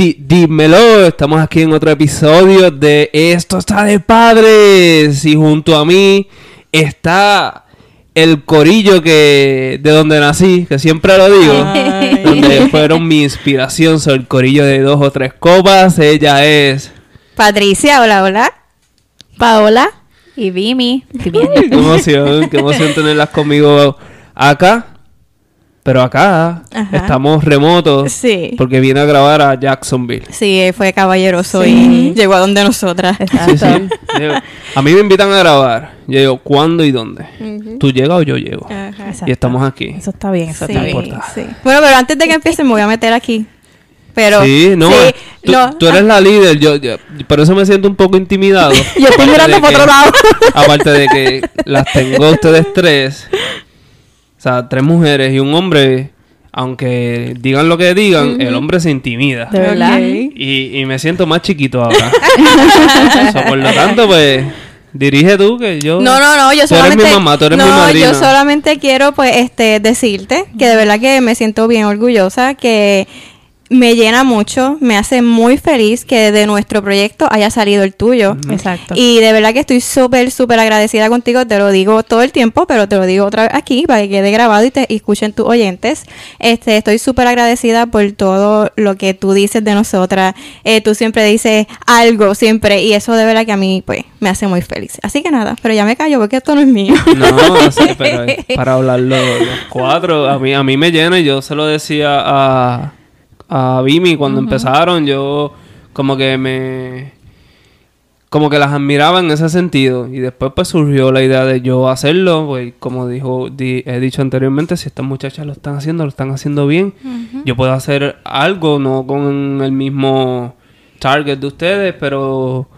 dímelo, estamos aquí en otro episodio de Esto está de padres y junto a mí está el corillo que de donde nací, que siempre lo digo, Ay. donde fueron mi inspiración, soy el corillo de dos o tres copas, ella es Patricia, hola, hola. Paola y Vimi. Qué emoción, qué emoción tenerlas conmigo acá. Pero acá Ajá. estamos remotos Sí. porque vine a grabar a Jacksonville. Sí, fue caballeroso Sí. y llegó a donde nosotras. Sí, A mí me invitan a grabar. Yo digo, ¿cuándo y dónde? Ujú. ¿Tú llegas o yo llego? Y estamos aquí. Eso está bien, eso Sí, está bien. importa. sí. Bueno, pero antes de que empiece me voy a meter aquí. Pero sí, no, sí, tú, no. tú eres la líder. Yo, yo- por eso me siento un poco intimidado. Yo estoy mirando por otro lado. Aparte de que las tengo a ustedes tres. O sea, tres mujeres y un hombre. Aunque digan lo que digan, el hombre se intimida. De verdad. Y, y me siento más chiquito ahora. So, por lo tanto, pues, dirige tú que yo... No, no, no, yo Tú eres solamente mi mamá, tú eres no, mi madrina. yo solamente quiero pues este decirte que de verdad que me siento bien orgullosa que me llena mucho, me hace muy feliz que de nuestro proyecto haya salido el tuyo. Exacto. Y de verdad que estoy súper, súper agradecida contigo. Te lo digo todo el tiempo, pero te lo digo otra vez aquí para que quede grabado y te y escuchen tus oyentes. Este, estoy súper agradecida por todo lo que tú dices de nosotras. Eh, tú siempre dices algo, siempre. Y eso de verdad que a mí, pues, me hace muy feliz. Así que nada, pero ya me callo porque esto no es mío. No, sí, pero es para hablarlo los cuatro, a mí, a mí me llena y yo se lo decía a, a Vimi cuando empezaron, yo como que me... Como que las admiraba en ese sentido y después pues surgió la idea de yo hacerlo, pues como dijo, di- he dicho anteriormente, si estas muchachas lo están haciendo, lo están haciendo bien, yo puedo hacer algo, no con el mismo target de ustedes, pero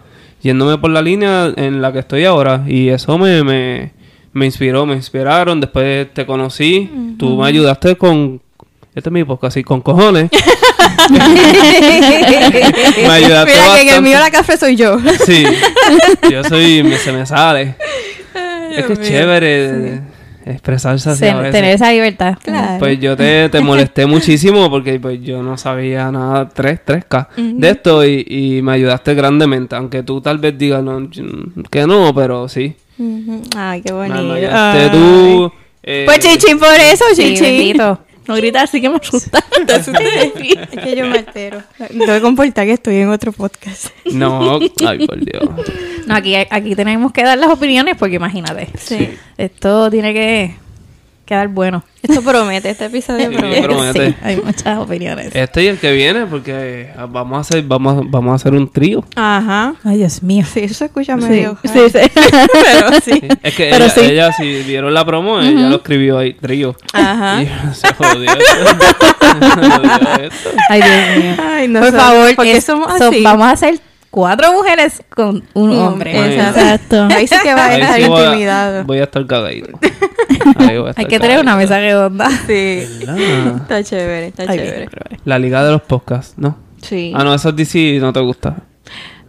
yéndome por la línea en la que estoy ahora. Y eso me, me, me inspiró, me inspiraron. Después te conocí, tú me ayudaste con... Este es mi podcast, así, con cojones. me ayudaste Mira que en el bastante. mío la café soy yo. Sí, yo soy... me- se me sale. es que es chévere expresarse así a veces. tener esa libertad. Claro. Pues yo te, te molesté muchísimo porque pues yo no sabía nada 3, 3K de esto y, y me ayudaste grandemente. Aunque tú tal vez digas no, que no, pero sí. Ujú. Ay, qué bonito. me ayudaste Ay. tú. eh, Pues chichín por eso, Sí, chichín. bendito. No gritar, sí que me asusta. Es que yo me altero. Que comportar que estoy en otro podcast. No, ay por Dios. No, aquí, aquí tenemos que dar las opiniones porque imagínate. Sí. Esto tiene que quedar bueno. Esto promete, este episodio Sí, promete. promete. Sí, hay muchas opiniones. Este y el que viene porque eh, vamos a hacer, vamos, vamos a hacer un trío. Ajá. Ay, Dios mío. Sí, eso se escucha Sí, medio. sí, sí. Pero sí. Sí. Es que Pero ella, sí. ella, si vieron la promo, ella lo escribió ahí, trío. Ajá. Y se jodió. Ay, Dios mío. Ay, no Por favor, ¿por qué es- somos so- así? vamos a hacer cuatro mujeres con un hombre. exacto. Ahí sí que va a estar sí voy a- intimidado. Voy a estar cagadito. Ahí voy a estar Hay que tener una mesa redonda. Sí. ¿Verdad? Está chévere, está Ay, chévere. La liga de los podcasts, ¿no? Sí. Ah, no, eso es DC no te gusta.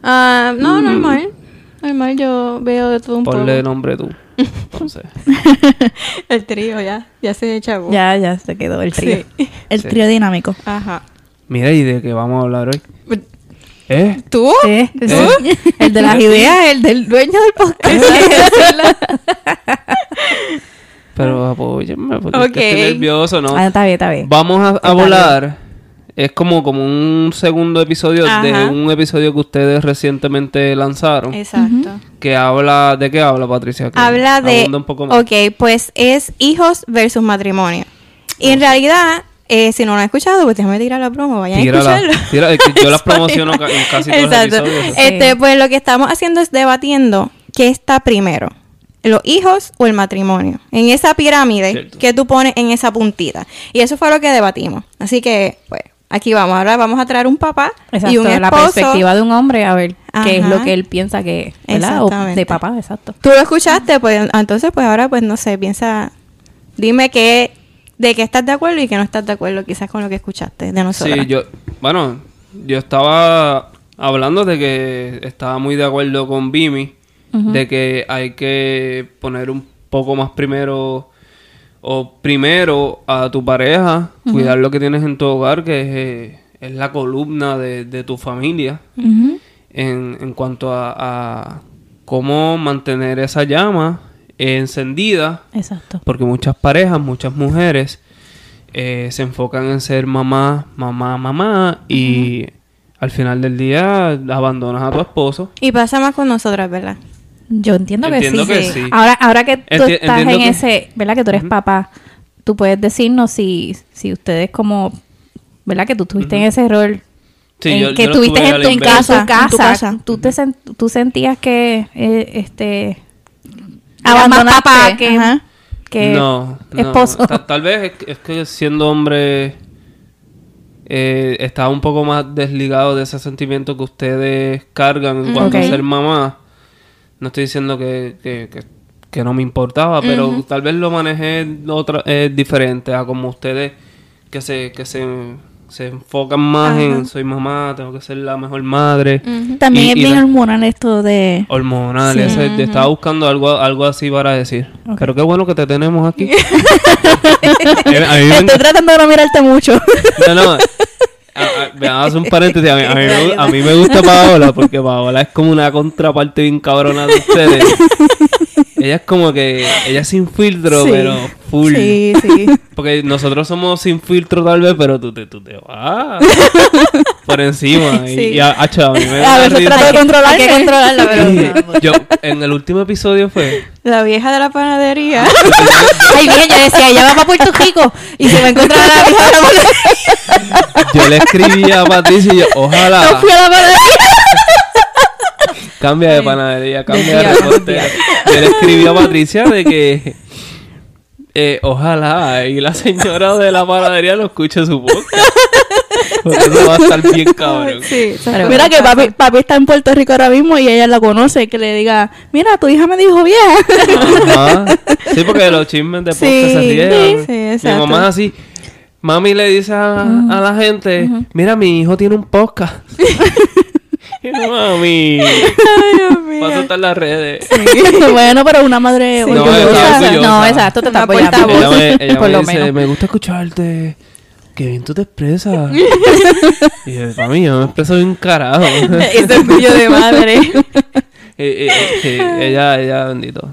Ah, no, normal. Normal, yo veo de todo un Ponle poco. nombre tú. Entonces. El trío ya, ya se echó. Ya, ya se quedó el trío. Sí. El Sí. trío dinámico. Ajá. Mira, ¿y de qué vamos a hablar hoy? ¿Eh? ¿Tú? ¿Eh? El de las ideas, el del dueño del podcast. Pero apóyenme porque es que Ok. estoy nervioso, ¿no? Ah, está bien, está bien. Vamos a, volar. Es como, como un segundo episodio de un episodio que ustedes recientemente lanzaron. Exacto. Que habla... ¿De qué habla, Patricia? Que Habla de... un poco más. Ok, pues es hijos versus matrimonio. Y en realidad, eh, si no lo han escuchado, pues déjame tirar la promo, vayan Tírala. a escucharlo. Yo las promociono en casi todos los Exacto. episodios. Este, pues lo que estamos haciendo es debatiendo qué está primero, los hijos o el matrimonio. En esa pirámide Cierto. que tú pones en esa puntita. Y eso fue lo que debatimos. Así que, pues, aquí vamos. Ahora vamos a traer un papá Exacto, y un esposo. la perspectiva de un hombre, a ver qué es lo que él piensa que es, ¿verdad? O Exactamente. de papá, exacto. Tú lo escuchaste, pues entonces, pues ahora, pues no sé, piensa, dime qué, de qué estás de acuerdo y qué no estás de acuerdo quizás con lo que escuchaste de nosotros. Sí, yo... Bueno, yo estaba hablando de que estaba muy de acuerdo con Bimi. De que hay que poner un poco más primero... O primero a tu pareja. Cuidar lo que tienes en tu hogar, que es... eh, es la columna de, de tu familia en, en cuanto a, a cómo mantener esa llama encendida, Exacto. porque muchas parejas, muchas mujeres eh, se enfocan en ser mamá, mamá, mamá y al final del día abandonas a tu esposo. Y pasa más con nosotras, ¿verdad? Yo entiendo, Entiendo que, que sí. sí. Ahora, ahora que tú Enti- estás en que- ese, ¿verdad? Que tú eres papá, tú puedes decirnos si, si ustedes como, ¿verdad? Que tú estuviste en ese rol. Sí, en yo- que yo estuviste en tu en casa, En tu casa. Tú, te sen- tú sentías que, eh, este, Eras más abandonaste papá que, ajá. que no, esposo. Ta- Tal, vez es, que- es que siendo hombre eh, estaba un poco más desligado de ese sentimiento que ustedes cargan en cuanto Ok. a ser mamá. No estoy diciendo que, que, que- que no me importaba, pero tal vez lo manejé otra, eh, diferente a como ustedes que se, que se, se enfocan más en soy mamá, tengo que ser la mejor madre. También Y- es y bien la- hormonal esto de... Hormonal, Sí. ese- te estaba buscando algo, algo así para decir. Pero qué bueno que te tenemos aquí. Mí me Estoy tratando de no mirarte mucho. No, no. Hagas un paréntesis. A mí, a, mí me, a mí me gusta Paola porque Paola es como una contraparte bien cabrona de ustedes. Ella es como que. Ella es sin filtro, Sí. pero full. Sí, sí. Porque nosotros somos sin filtro tal vez, pero tú te, tú te vas por encima. Y, Sí. y a, acho, a mí me A risa. trato de Hay controlarme. que controlarla, pero... Yo, en el último episodio fue. La vieja de la panadería. Ay, bien, yo decía, ella va para Puerto Rico y se va a encontrar a la vieja de la Yo le escribí a Patricia y yo, ojalá. No fui a la panadería. Cambia de panadería, cambia de reportero. Yo le escribí a Patricia de que eh, ojalá y la señora de la panadería lo escuche su podcast. Porque eso va a estar bien cabrón. sí, Mira que papi, papi está en Puerto Rico ahora mismo y ella la conoce. Que le diga, mira, tu hija me dijo vieja. Ajá. Sí, porque los chismes de podcast Sí, se riegan. sí, Mi exacto. mamá es así. Mami le dice a, a la gente, mira, mi hijo tiene un podcast. Mami, vas a estar en las redes. bueno, pero una madre No, orgullosa. exacto, te está apoyando. Ella me, ella por me lo dice, menos. me gusta escucharte. Qué bien tú te expresas. y yo, para mí, yo me expreso bien carajo. Ese orgullo de madre. Eh, eh, sí, ella, ella, bendito.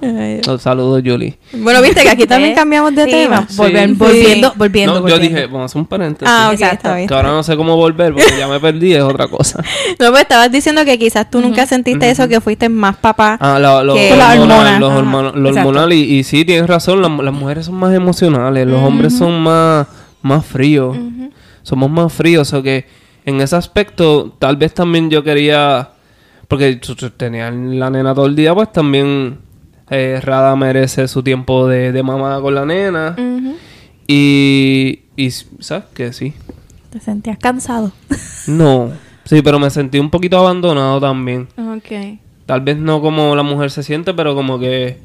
Los saludos, Julie. Bueno, viste que aquí también ¿Eh? cambiamos de Sí, tema. vamos, volver- Sí. volviendo, volviendo, No, yo volviendo. dije, vamos a hacer un paréntesis. Ah, ok, Exacto. está bien. Que ahora no sé cómo volver porque ya me perdí, es otra cosa. No, pues estabas diciendo que quizás tú nunca sentiste eso, que fuiste más papá. Ah, lo, lo, Que- la hormonal, hormona. los Ajá, hormona- lo hormonal. Y, y sí, tienes razón, la- las mujeres son más emocionales, los hombres son más, más fríos. Somos más fríos, o que en ese aspecto tal vez también yo quería, porque tenías la nena todo el día, pues también eh, Rada merece su tiempo de, de mamá con la nena. Y, y, ¿sabes qué? Sí. Te sentías cansado. No, sí, pero me sentí un poquito abandonado también. Ok. Tal vez no como la mujer se siente, pero como que...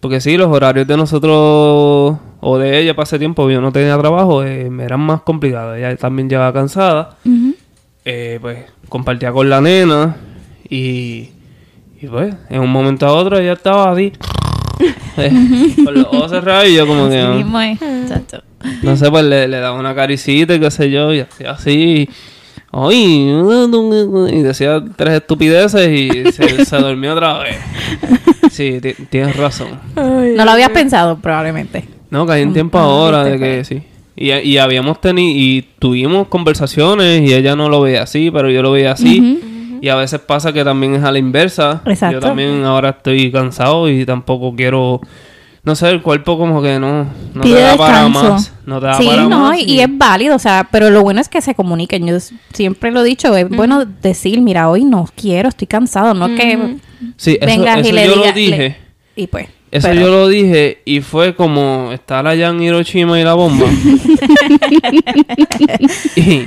Porque sí, los horarios de nosotros o de ella para ese tiempo, yo no tenía trabajo, eh, me eran más complicados. Ella también llegaba cansada. Eh, pues compartía con la nena y, y pues en un momento a otro ella estaba así. con los ojos cerrados y yo como que... Ah, mismo es. Chacho. no sé, pues le, le daba una caricita y qué sé yo, y hacía así. Ay, y decía tres estupideces y se, se dormía otra vez. Sí, ti- tienes razón. No lo habías pensado, probablemente. No, que hay un tiempo ahora de que sí. Y, y habíamos tenido, y tuvimos conversaciones y ella no lo veía así, pero yo lo veía así. Y a veces pasa que también es a la inversa. Exacto. Yo también ahora estoy cansado y tampoco quiero... No sé, el cuerpo como que no, no te Pide da para descanso. más. No te da Sí, para no, más. y, y es válido, o sea, pero lo bueno es que se comuniquen. Yo siempre lo he dicho, es bueno decir, mira, hoy no quiero, estoy cansado, no que Sí, eso, vengas eso y le yo lo dije. y pues. Eso pero- yo lo dije y fue como estar allá en Hiroshima y la bomba. y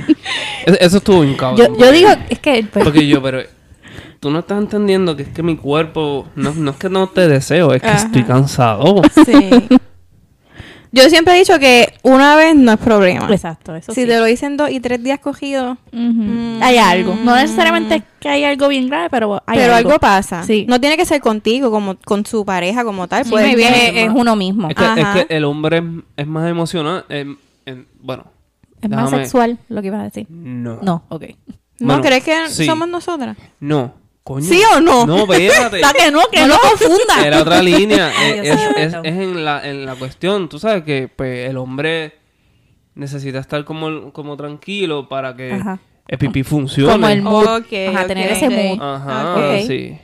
eso, eso estuvo cabrón. Yo, yo digo, es que. pues, Porque yo, pero tú no estás entendiendo que es que mi cuerpo, no, no es que no te deseo, es que Ajá. estoy cansado. Sí. Yo siempre he dicho que una vez no es problema. exacto, eso si sí. te lo dicen dos y tres días cogidos, mm, Hay algo. No necesariamente que hay algo bien grave, pero hay pero algo, pasa. Sí. No tiene que ser contigo, como con su pareja como tal. Sí, ser- es, es uno mismo. Es que, es el hombre es, es más emocional. em, bueno, Es más sexual lo que ibas a decir. No. No, ok. ¿No Bueno, crees que sí. somos nosotras? No. Coño. ¿Sí o no? No, espérate. La que no, que no. confunda. Era otra línea. Ay, es, Dios es- es- santo. es en, la, en la cuestión. Tú sabes que pues, el hombre necesita estar como, como tranquilo para que Ajá. el pipí funcione. Como el mood. Ok, Ajá, tener ok. ese mood. Ajá, sí.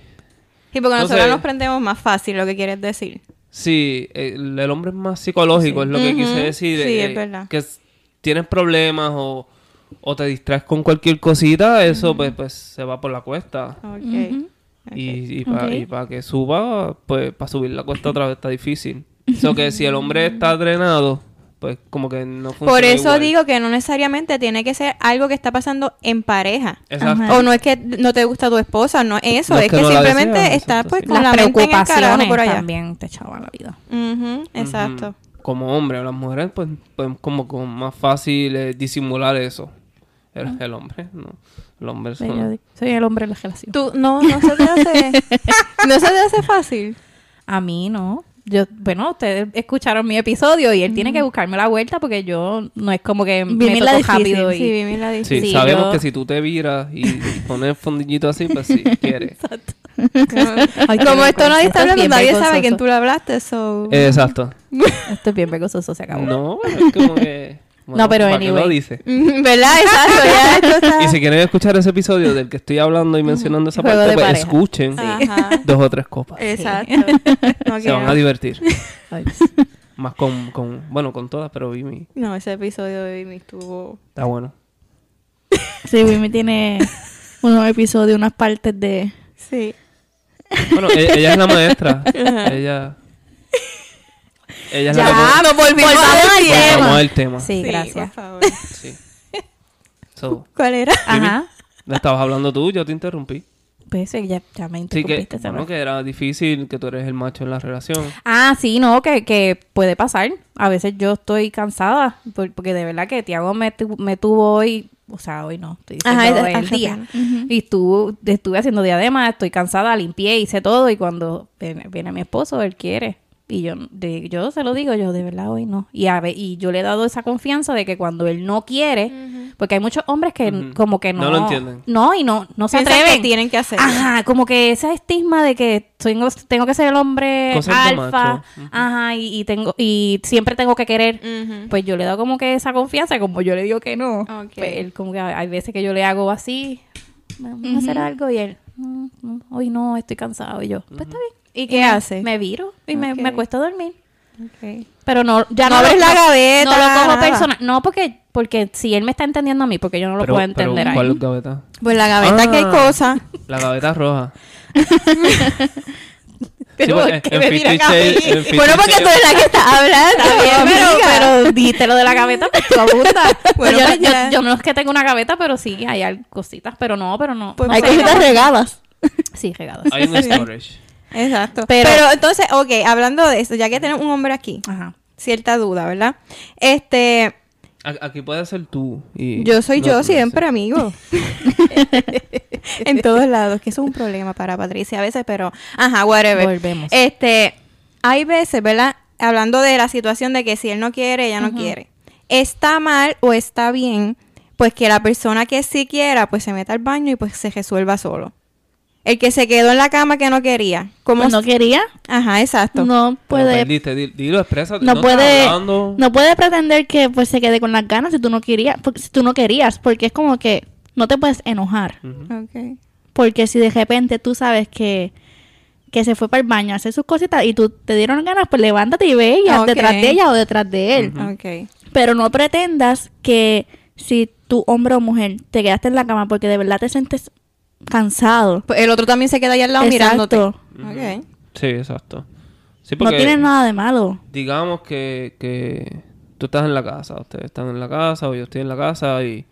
Sí, porque nosotros Entonces- nos prendemos más fácil, lo que quieres decir. Sí, el, el hombre es más psicológico, es lo que quise decir. sí, eh, es verdad. Que tienes problemas o, o te distraes con cualquier cosita, eso pues, pues se va por la cuesta. Y, y para que suba, pues para subir la cuesta otra vez está difícil. Eso que si el hombre está drenado, pues como que no funciona Por eso igual. digo que no necesariamente tiene que ser algo que está pasando en pareja. Exacto. O no es que no te gusta tu esposa, no es eso, No es es que que, no la simplemente deseas, estás exacto, pues sí. con Las la mente en el carajo preocupaciones por allá. también te echaban la vida. Exacto. Como hombre, las mujeres pues, pues como con más fácil eh, disimular eso. El, el hombre, no. El hombre yo digo, soy el hombre de la relación. Tú, no, no se te hace, no se te hace fácil. A mí no. Yo, bueno, ustedes escucharon mi episodio y él tiene que buscarme la vuelta porque yo no es como que me Vivir la toco difícil, rápido y... Sí, la dice. Sí, Sí, sabemos yo- que si tú te viras y, y pones el fondillito así, pues sí, quiere. Ay, qué Como esto nadie está hablando, nadie sabe quién tú le hablaste, so... Exacto. Esto es bien vergonzoso, se acabó. No, es como que... bueno, No, pero ¿para qué lo anyway. dice? ¿Verdad? Exacto, ya esto está... Y si quieren escuchar ese episodio del que estoy hablando y mencionando esa Juego parte, pues pareja. escuchen dos o tres copas. Exacto. No, Se van a divertir. Ay, Más con, con, bueno, con todas, pero Vimi No, ese episodio de Vimi estuvo... está bueno. Sí, Vimi tiene unos episodios, unas partes de... Sí. Bueno, e- ella, es la maestra. ella... Ella es la que Ya, nos volvimos a decir. pone- Vamos al tema. Sí, Sí, gracias. por favor. Sí. So, ¿Cuál era? Ajá. ¿le estabas hablando tú? Yo te interrumpí. Pues sí, ya, ya me Sí, que, interrumpiste. bueno, ¿sabes? que era difícil, que tú eres el macho en la relación. Ah, sí, no, que, que puede pasar. A veces yo estoy cansada por- porque de verdad que Tiago me, tu- me tuvo hoy, o sea, hoy no, estoy Ajá, el ajá, día. bien. Y estuvo, estuve haciendo diadema, estoy cansada, limpié, hice todo y cuando viene, viene mi esposo, él quiere. Y yo, de, yo se lo digo, yo de verdad hoy no. Y, a ve- y yo le he dado esa confianza de que cuando él no quiere, porque hay muchos hombres que como que no... No lo entienden. No, y no, no se atreven. que tienen que hacer. Ajá, como que ese estigma de que tengo, tengo que ser el hombre alfa, ajá, y, y tengo y siempre tengo que querer. Pues yo le he dado como que esa confianza, como yo le digo que no. Ok. Pues él como que hay veces que yo le hago así, vamos a hacer algo y él, "Mm, mm, hoy no, estoy cansado y yo, pues está bien. ¿Y qué hace? Me viro y me, me acuesto a dormir. Pero no, ya No no, abres lo- la gaveta, No lo cojo nada. personal. No, porque, porque si él me está entendiendo a mí, porque yo no lo pero, puedo entender pero, a ¿cuál él. gaveta? Pues la gaveta que hay Ah. cosas. La gaveta roja. Pero Sí, ¿por pues, qué en me miran a mí? Bueno, porque tú eres la que está hablando. Está bien, pero, pero diste lo de la gaveta, pues tú abundas. Bueno, yo, pues yo- ya. yo no es que tengo una gaveta, pero sí, hay al- cositas, pero no, pero no. Pues no Hay cositas regadas. Sí, regadas. Hay un storage. Exacto. Pero, Pero- entonces, ok, hablando de eso, ya que tenemos un hombre aquí, Ajá. cierta duda, ¿verdad? Este, A- Aquí puede ser tú. Y yo soy yo siempre, amigo. en todos lados, que eso es un problema para Patricia a veces, pero, ajá, whatever. Volvemos. Este, hay veces, ¿verdad? Hablando de la situación de que si él no quiere, ella no quiere. ¿Está mal o está bien? Pues que la persona que sí quiera, pues se meta al baño y pues se resuelva solo. El que se quedó en la cama que no quería. ¿Cómo? Pues no quería, Ajá, exacto. no puede, perdiste, dilo, exprésate. no estás puede, no puede pretender que pues se quede con las ganas si tú no querías, porque si tú no querías, porque es como que no te puedes enojar, porque si de repente tú sabes que que se fue para el baño a hacer sus cositas y tú te dieron ganas, pues levántate y ve Ok. detrás de ella o detrás de él. Pero no pretendas que si tu hombre o mujer te quedaste en la cama porque de verdad te sientes cansado. Pues el otro también se queda ahí al lado mirándote. Exacto. Ok. Sí, exacto. Sí, No tiene nada de malo. digamos que, que tú estás en la casa, ustedes están en la casa o yo estoy en la casa y,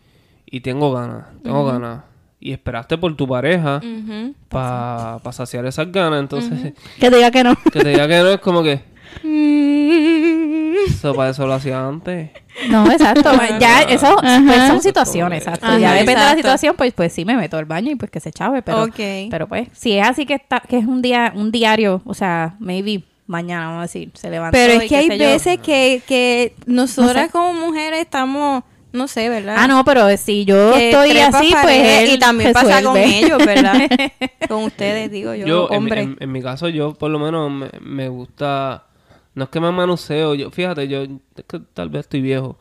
y tengo ganas, tengo ganas. Y esperaste por tu pareja Ujú. para saciar esas ganas, entonces Que te diga que no. que te diga que no es como que eso para eso lo hacía antes. No, exacto. ya, eso pues, son situaciones, exacto. Ajá, ya depende de la situación, pues, pues sí me meto al baño y pues que se chave, pero, pero pues, si es así que está, que es un día, un diario, o sea, maybe mañana, vamos a decir, se levanta. Pero es que hay veces que, que nosotras No sé. como mujeres estamos no sé, ¿verdad? Ah, no, pero si yo Que estoy así, pues él y también pasa con ellos, ¿verdad? con ustedes, digo yo, Yo, en, hombre. en- en mi caso, yo por lo menos me, me gusta... No es que me manuseo, yo, fíjate, yo es que tal vez estoy viejo,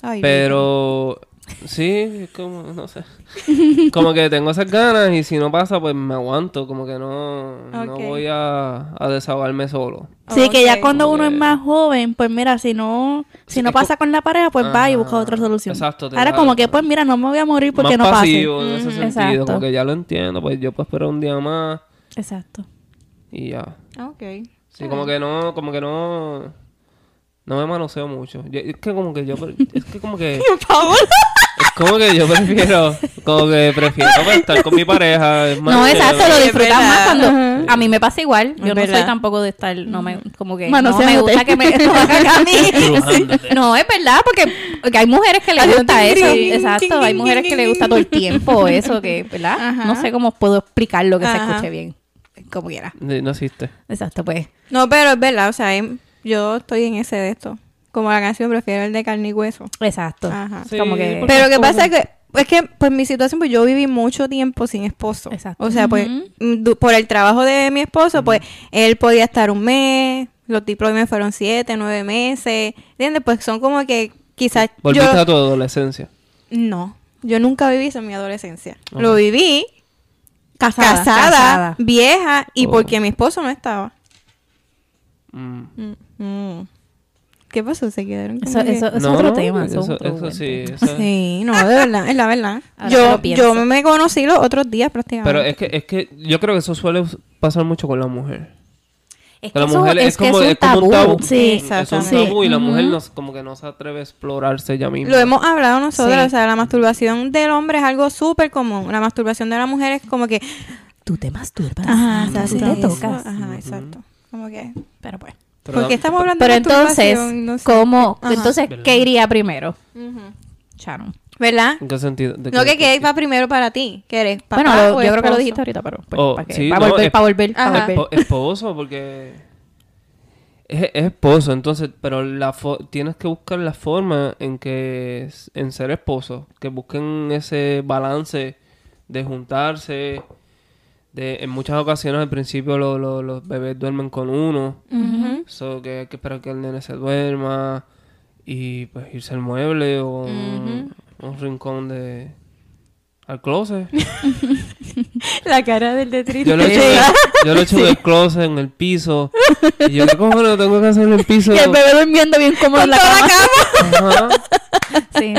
Ay, pero sí, es como, no sé, como que tengo esas ganas y si no pasa, pues me aguanto, como que no, no voy a, a desahogarme solo. Sí, que ya cuando uno es más joven, pues mira, si no, si Sí, no pasa con la pareja, pues va y busca otra solución. exacto, Ahora da- como que, pues mira, no me voy a morir porque más no pase. pasivo en ese sentido, exacto. como que ya lo entiendo, pues yo puedo esperar un día más Exacto. y ya. Ah, Ok. Sí, como que no, como que no, no me manoseo mucho. Yo- es que como que yo, pre- es que como que, Por favor. es como que yo prefiero, como que prefiero estar con mi pareja. Es más No, exacto, lo Es disfrutas verdad. más cuando... A mí me pasa igual. Yo Es no soy verdad. tampoco de estar... No me... Como que... No me gusta que me... hagan a mí. Estrujándote. No, es verdad, porque, porque hay mujeres que les gusta ting, eso. ting, Exacto, ting, hay ting, mujeres ting, que les gusta todo el tiempo eso, que, ¿verdad? Ajá. No sé cómo puedo explicar lo que se Ajá. escuche bien. Como quiera. No existe. Exacto, pues. No, pero es verdad, o sea, yo estoy en ese de esto. Como la canción, prefiero el de carne y hueso. Exacto. Ajá. Sí, Como que... Pero que como pasa es que, es que, pues mi situación, pues yo viví mucho tiempo sin esposo. Exacto. O sea, pues, mm, du- por el trabajo de mi esposo, pues, él podía estar un mes, los mes fueron siete, nueve meses, ¿entiendes? Pues son como que quizás Volviste yo... a tu adolescencia. No, yo nunca viví eso en mi adolescencia. Lo viví Casada. casada, casada. vieja, y Oh. porque mi esposo no estaba. Mm. Mm, mm. ¿Qué pasó? Se quedaron como Eso, que- eso, eso No, es otro no, tema. Eso, es otro eso buen sí. tema. eso- Sí, no, de verdad, es la verdad. Ahora yo, yo me conocí los otros días prácticamente. Pero es que, es que yo creo que eso suele pasar mucho con la mujer. Es Que la mujer es, que como, un es como un tabú. Sí, Es un tabú y la mujer no, como que no se atreve a explorarse ella misma. Lo hemos hablado nosotros, Sí. o sea, la masturbación del hombre es algo súper común. La masturbación de la mujer es como que... Tú te masturbas. Ajá, tú exacto. te tocas. Ajá, exacto. Como que... Pero pues. Pero ¿Por qué da- estamos hablando Pero de entonces? No sé. ¿cómo? Ajá. Entonces. ¿qué iría primero? Sharon. ¿Verdad? ¿En qué sentido? ¿De No, qué- que qué va primero para ti. ¿Qué eres? ¿Papá Bueno, o yo creo que lo dijiste ahorita, pero pues, Oh, para, que- sí, para no, volver, es- para volver, para esposo, porque es, es esposo, entonces, pero la fo- tienes que buscar la forma en que en ser esposo, que busquen ese balance de juntarse, de en muchas ocasiones al principio lo- lo- los bebés duermen con uno, Ujú. so que hay que esperar que el nene se duerma y pues irse al mueble o un rincón de al closet. La cara del de triste. Yo lo he hecho, yo lo en el closet, en el piso. Y yo, ¿qué cojones tengo que hacer en el piso? Y el bebé durmiendo bien cómodo en la cama. Ajá. Sí,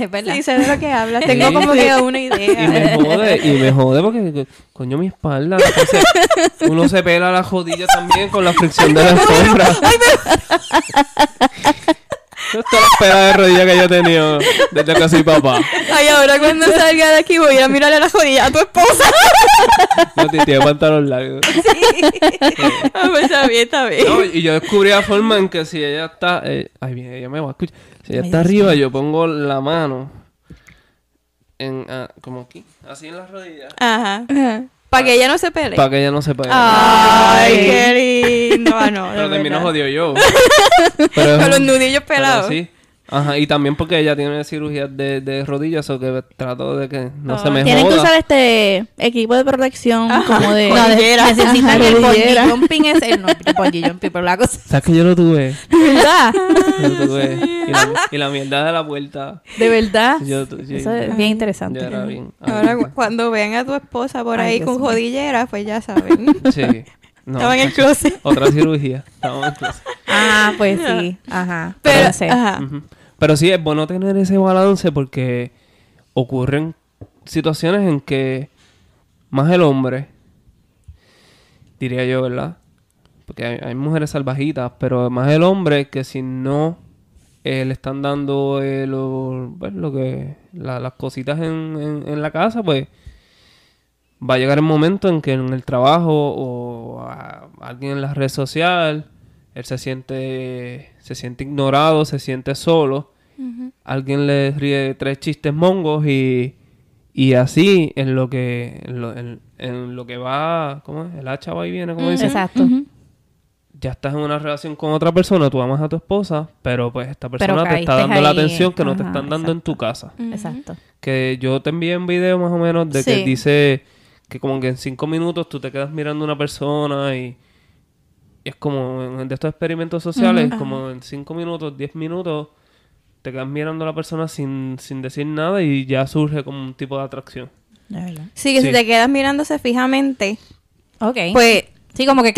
es verdad. Sí, sé de lo que hablas. Sí. Tengo como que una Y idea. me jode, y me jode porque, coño, mi espalda. Entonces, uno se pela la jodilla también con la fricción de la alfombra. Esta es la pela de rodilla que yo he tenido desde que soy papá. Ay, ahora cuando salga de aquí voy a ir a mirarle la jodilla a tu esposa. No te tiene pantalón largo. Ah, pues está bien, está bien. No, y yo descubrí la forma en que si ella está. eh, ay, bien, ella me va a escuchar. Si ella Ay, está Dios arriba, yo pongo la mano. En, ah, como aquí, así en las rodillas. Ajá. Para que ella no se pelee. Para que ella no se pegue. Ay, qué lindo. Ah, no, de Pero terminó jodido yo. Pero, Con los nudillos pero pelados. sí. Ajá, y también porque ella tiene cirugía de, de rodillas, o que trato de que no se me Tienen que usar este equipo de protección como de... No, de- Rodillera. necesitan Ajá, el rodillera. bungee jumping es el no, el bungee jumping, pero la cosa ¿Sabes que yo lo tuve? de verdad, Yo lo tuve. Y la, y la mierda de la vuelta. de verdad. Yo, tu- yo- Eso es bien interesante. yo era bien. Ahora, cu- cuando vean a tu esposa por Ay, ahí Dios con pues ya saben. Sí. No, Estaba en el closet. Otra cirugía. Estaba en el closet. Ah, pues sí, ajá. Pero, Pero, sé. ajá. Ujú. Pero sí, es bueno tener ese balance porque ocurren situaciones en que más el hombre, diría yo, ¿verdad? Porque hay, hay mujeres salvajitas, pero más el hombre que si no eh, le están dando eh, lo, pues, lo que la- las cositas en, en- en la casa, pues va a llegar el momento en que en el trabajo o a alguien en la red social él se siente se siente ignorado, se siente solo. Alguien le ríe tres chistes mongos y y así en lo que en lo, en- en lo que va, ¿cómo es? El hacha va y viene, como dicen. Exacto. ya estás en una relación con otra persona, tú amas a tu esposa, pero pues esta persona te está dando la atención que no te están dando en tu casa. Exacto. Que yo te envié un video más o menos de que dice que como que en cinco minutos tú te quedas mirando a una persona y, y es como en de estos experimentos sociales, como en cinco minutos, diez minutos, te quedas mirando a la persona sin, sin decir nada y ya surge como un tipo de atracción. Sí, que Sí. si te quedas mirándose fijamente, Ok. pues sí, como que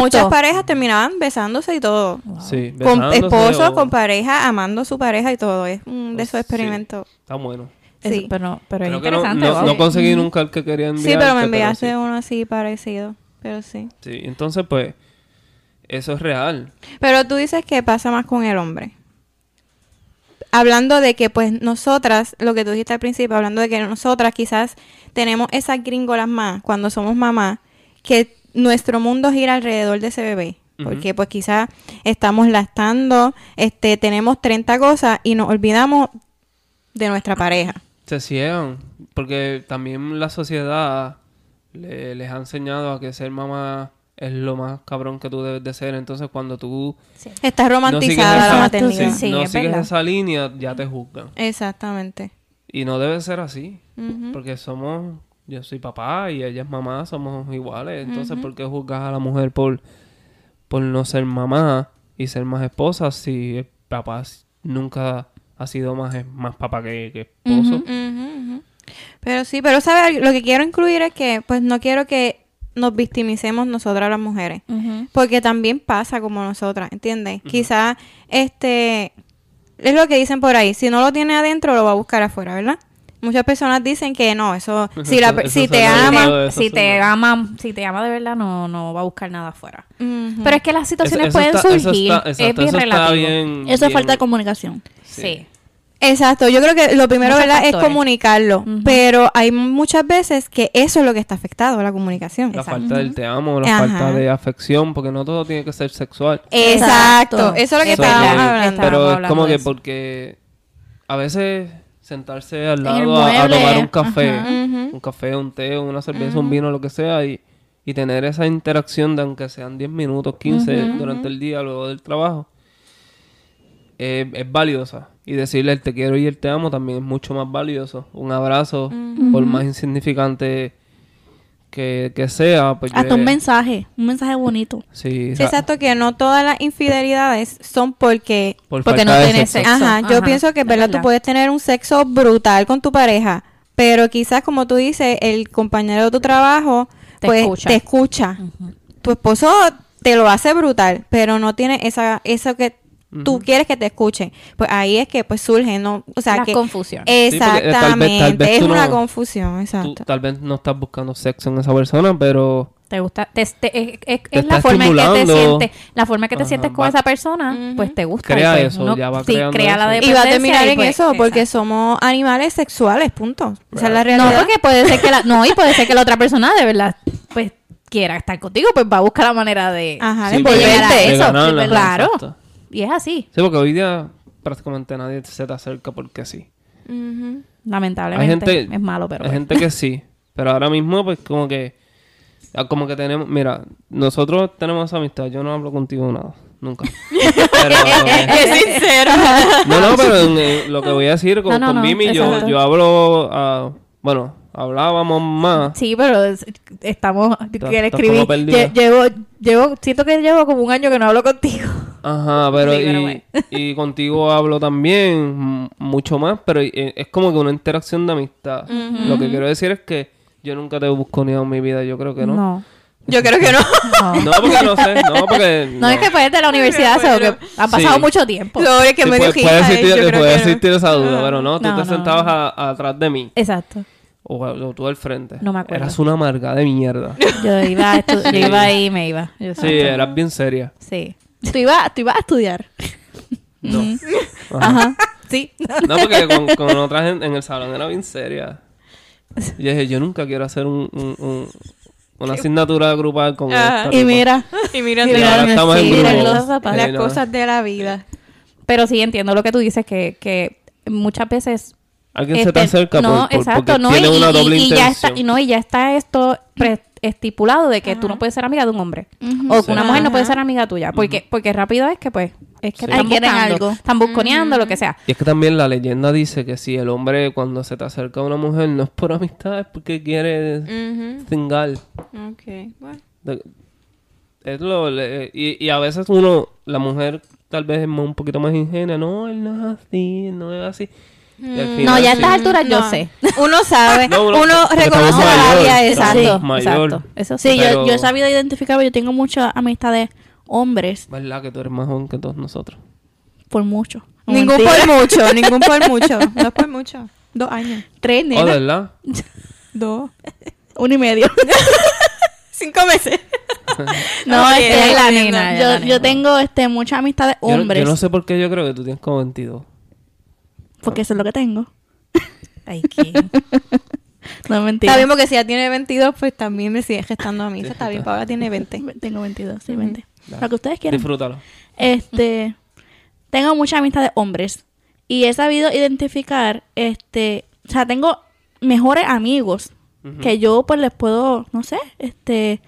muchas parejas terminaban besándose y todo. Sí, Con besándose esposos, o- con pareja, amando a su pareja y todo. Es un de esos Sí, experimentos. Está bueno. Es- Sí. pero, pero es no, interesante. no, wow. no conseguí nunca el que quería Sí, enviar. pero me enviaste uno así parecido. Pero sí. Sí, entonces pues eso es real. Pero tú dices que pasa más con el hombre. Hablando de que, pues, nosotras, lo que tú dijiste al principio, hablando de que nosotras quizás tenemos esas gringolas más cuando somos mamás, que nuestro mundo gira alrededor de ese bebé. Ujú. Porque, pues, quizás estamos lactando, este, tenemos 30 cosas y nos olvidamos de nuestra pareja. Se ciegan, porque también la sociedad le- les ha enseñado a que ser mamá es lo más cabrón que tú debes de ser. Entonces cuando tú Está no sigues, romantizada esa, la maternidad. sí, Sí, no es sigues verdad. esa línea, ya te juzgan. Exactamente. Y no debe ser así, porque somos, yo soy papá y ella es mamá, somos iguales. Entonces, ¿por qué juzgas a la mujer por, por no ser mamá y ser más esposa si el papá nunca ha sido más, más papá que, que esposo? Pero sí, pero ¿sabes? Lo que quiero incluir es que, pues, no quiero que nos victimicemos nosotras las mujeres. Porque también pasa como nosotras, ¿entiendes? Quizás, este, es lo que dicen por ahí, si no lo tiene adentro, lo va a buscar afuera, ¿verdad? Muchas personas dicen que no, eso, si, la, Eso- si te lo ama, digo. eso si te no. ama, si te ama de verdad, no, no va a buscar nada afuera. Pero es que las situaciones Eso- eso pueden está- eso surgir. está- es bien relativo. bien- Eso es falta de comunicación. Sí. Exacto, yo creo que lo primero, Muchos ¿verdad? Es comunicarlo, pero hay muchas veces que eso es lo que está afectado, la comunicación. La Exacto. falta del te amo, la Ajá. falta de afección, porque no todo tiene que ser sexual. Exacto, Exacto. eso es lo que Es estábamos hablando. Pero es como que porque a veces sentarse al lado a, tomar un café, ajá. Un café, un té, una cerveza, un vino, lo que sea, y, y tener esa interacción de aunque sean 10 minutos, 15 durante el día, luego del trabajo, eh, es valiosa. Y decirle el te quiero y el te amo también es mucho más valioso. Un abrazo, por más insignificante que, que sea, pues yo- Hasta un mensaje, un mensaje bonito. Sí, Sí, exacto, que no todas las infidelidades son porque por porque falta no tienes sexo. sexo. Ajá, yo pienso que, es ¿verdad? Tú puedes tener un sexo brutal con tu pareja, pero quizás, como tú dices, el compañero de tu trabajo, Te pues, escucha. te escucha. Tu esposo te lo hace brutal, pero no tiene esa, eso que tú quieres que te escuche. Pues ahí es que pues surge, ¿no? O sea, La que... confusión. Sí, eh, tal vez- tal Exactamente, vez es una no- confusión, Tú exacto. tal vez no estás buscando sexo en esa persona, pero te gusta te- te- es, es- Te es la forma en que te sientes la forma en que te Ajá, sientes con va- esa persona pues te gusta Crea eso, uno- ya va sí, creando crea la eso. Y va a dependencia terminar en pues, eso, porque exacto. somos animales sexuales, punto. Esa es la no realidad. porque puede ser que la no y puede ser que la otra persona de verdad pues quiera estar contigo pues va a buscar la manera de Ajá, Sí, de de eso, ganarla, claro. exacto. Y es así Sí, porque hoy día prácticamente nadie se te acerca porque sí. Lamentablemente Hay gente, es malo pero hay pues. gente que sí, pero ahora mismo pues como que ah, como que tenemos, mira, nosotros tenemos esa amistad, yo no hablo contigo nada, nunca. Pero, Qué sincero. no, no, pero en, en lo que voy a decir con, No, no, con no, Mimi, yo, yo hablo, ah, bueno, hablábamos más. Sí, pero es- estamos quiero estás escribir. Llevo, llevo, siento que llevo como un año que no hablo contigo. Ajá, pero pero y, y contigo hablo también mucho más, pero eh, es como que una interacción de amistad. Lo que quiero decir es que yo nunca te busco ni en mi vida, yo creo que no. No. Yo creo que no. No, No, porque no sé, no, porque... No, es que fue de la universidad, Bueno. o que ha pasado Sí. mucho tiempo. Lo es que Sí, me dio puede, puede existir, yo creo puede que no. existir esa duda, pero no, tú No, te no. sentabas a- atrás de mí, Exacto. o, o tú al frente. No me acuerdo. Eras una amarga de mierda. Yo iba, a yo iba ahí y me iba. Yo Sí, eras bien seria. Sí. Tú ibas, tú ibas a estudiar. No. Ajá. Ajá. Sí. No, porque con, con otra gente en el salón era bien seria. Y yo dije, yo nunca quiero hacer un, un- un- una asignatura grupal con Ajá. esta Y tipa. mira, Y mira, Y mira, ahora estamos en sí, grupo. los zapatos. las no. cosas de la vida. Pero sí entiendo lo que tú dices, que, que muchas veces... Alguien se te este, acerca no, por, por- exacto, porque no, tiene y, una y- doble y ya está, y no, y ya está esto pre- estipulado de que tú no puedes ser amiga de un hombre. O que una Sí. mujer no Ajá. puede ser amiga tuya. Porque, porque rápido es que, pues, es que Sí. están buscando, algo. están busconeando, lo que sea. Y es que también la leyenda dice que si el hombre cuando se te acerca a una mujer no es por amistad, es porque quiere cingar. Ok, bueno. Es lo, le- y, y a veces uno, la mujer tal vez es un poquito más ingenua, no, él no es así, no es así. Mm. final No, ya a sí. estas alturas yo No. sé. Uno sabe, No, uno- uno reconoce la área exacto. mayor. Exacto. Eso sí. Sí, Pero- yo, yo he sabido identificar, yo tengo muchas amistades hombres ¿Verdad que tú eres más joven que todos nosotros? por mucho. No, Ningún mentira. por mucho, ningún por mucho. No es por mucho. Dos años. Tres, ¿Oh, nena. de verdad? Dos. Uno y medio. Cinco meses. no, este, ahí la yo- nena, la yo, nena. tengo este, muchas amistades Yo, no- hombres. yo no sé por qué yo creo que tú tienes como 22. Porque eso es lo que tengo. Ay, ¿qué? No mentira. Está bien porque si ya tiene 22, pues también me sigue gestando a mí. Eso está bien, Paola tiene 20. Tengo 22, sí, Ujú. 20. Dale. Lo que ustedes quieran. Disfrútalo. Este, tengo muchas amistades hombres y he sabido identificar, este, o sea, tengo mejores amigos que yo pues les puedo, no sé, este,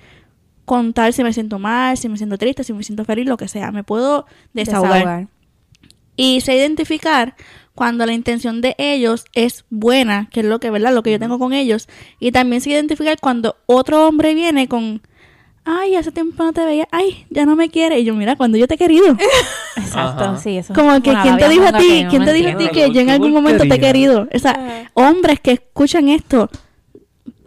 contar si me siento mal, si me siento triste, si me siento feliz, lo que sea, me puedo desahogar. Y sé identificar cuando la intención de ellos es buena, que es lo que, ¿verdad? Lo que yo tengo con ellos. Y también sé identificar cuando otro hombre viene con, ay, hace tiempo no te veía, ay, ya no me quiere. Y yo, mira, cuando yo te he querido. Exacto, Ajá. sí, eso. Como que, ¿quién te dijo a ti? que no ¿Quién te dijo a ti que yo en algún momento te he querido? O sea, hombres que escuchan esto,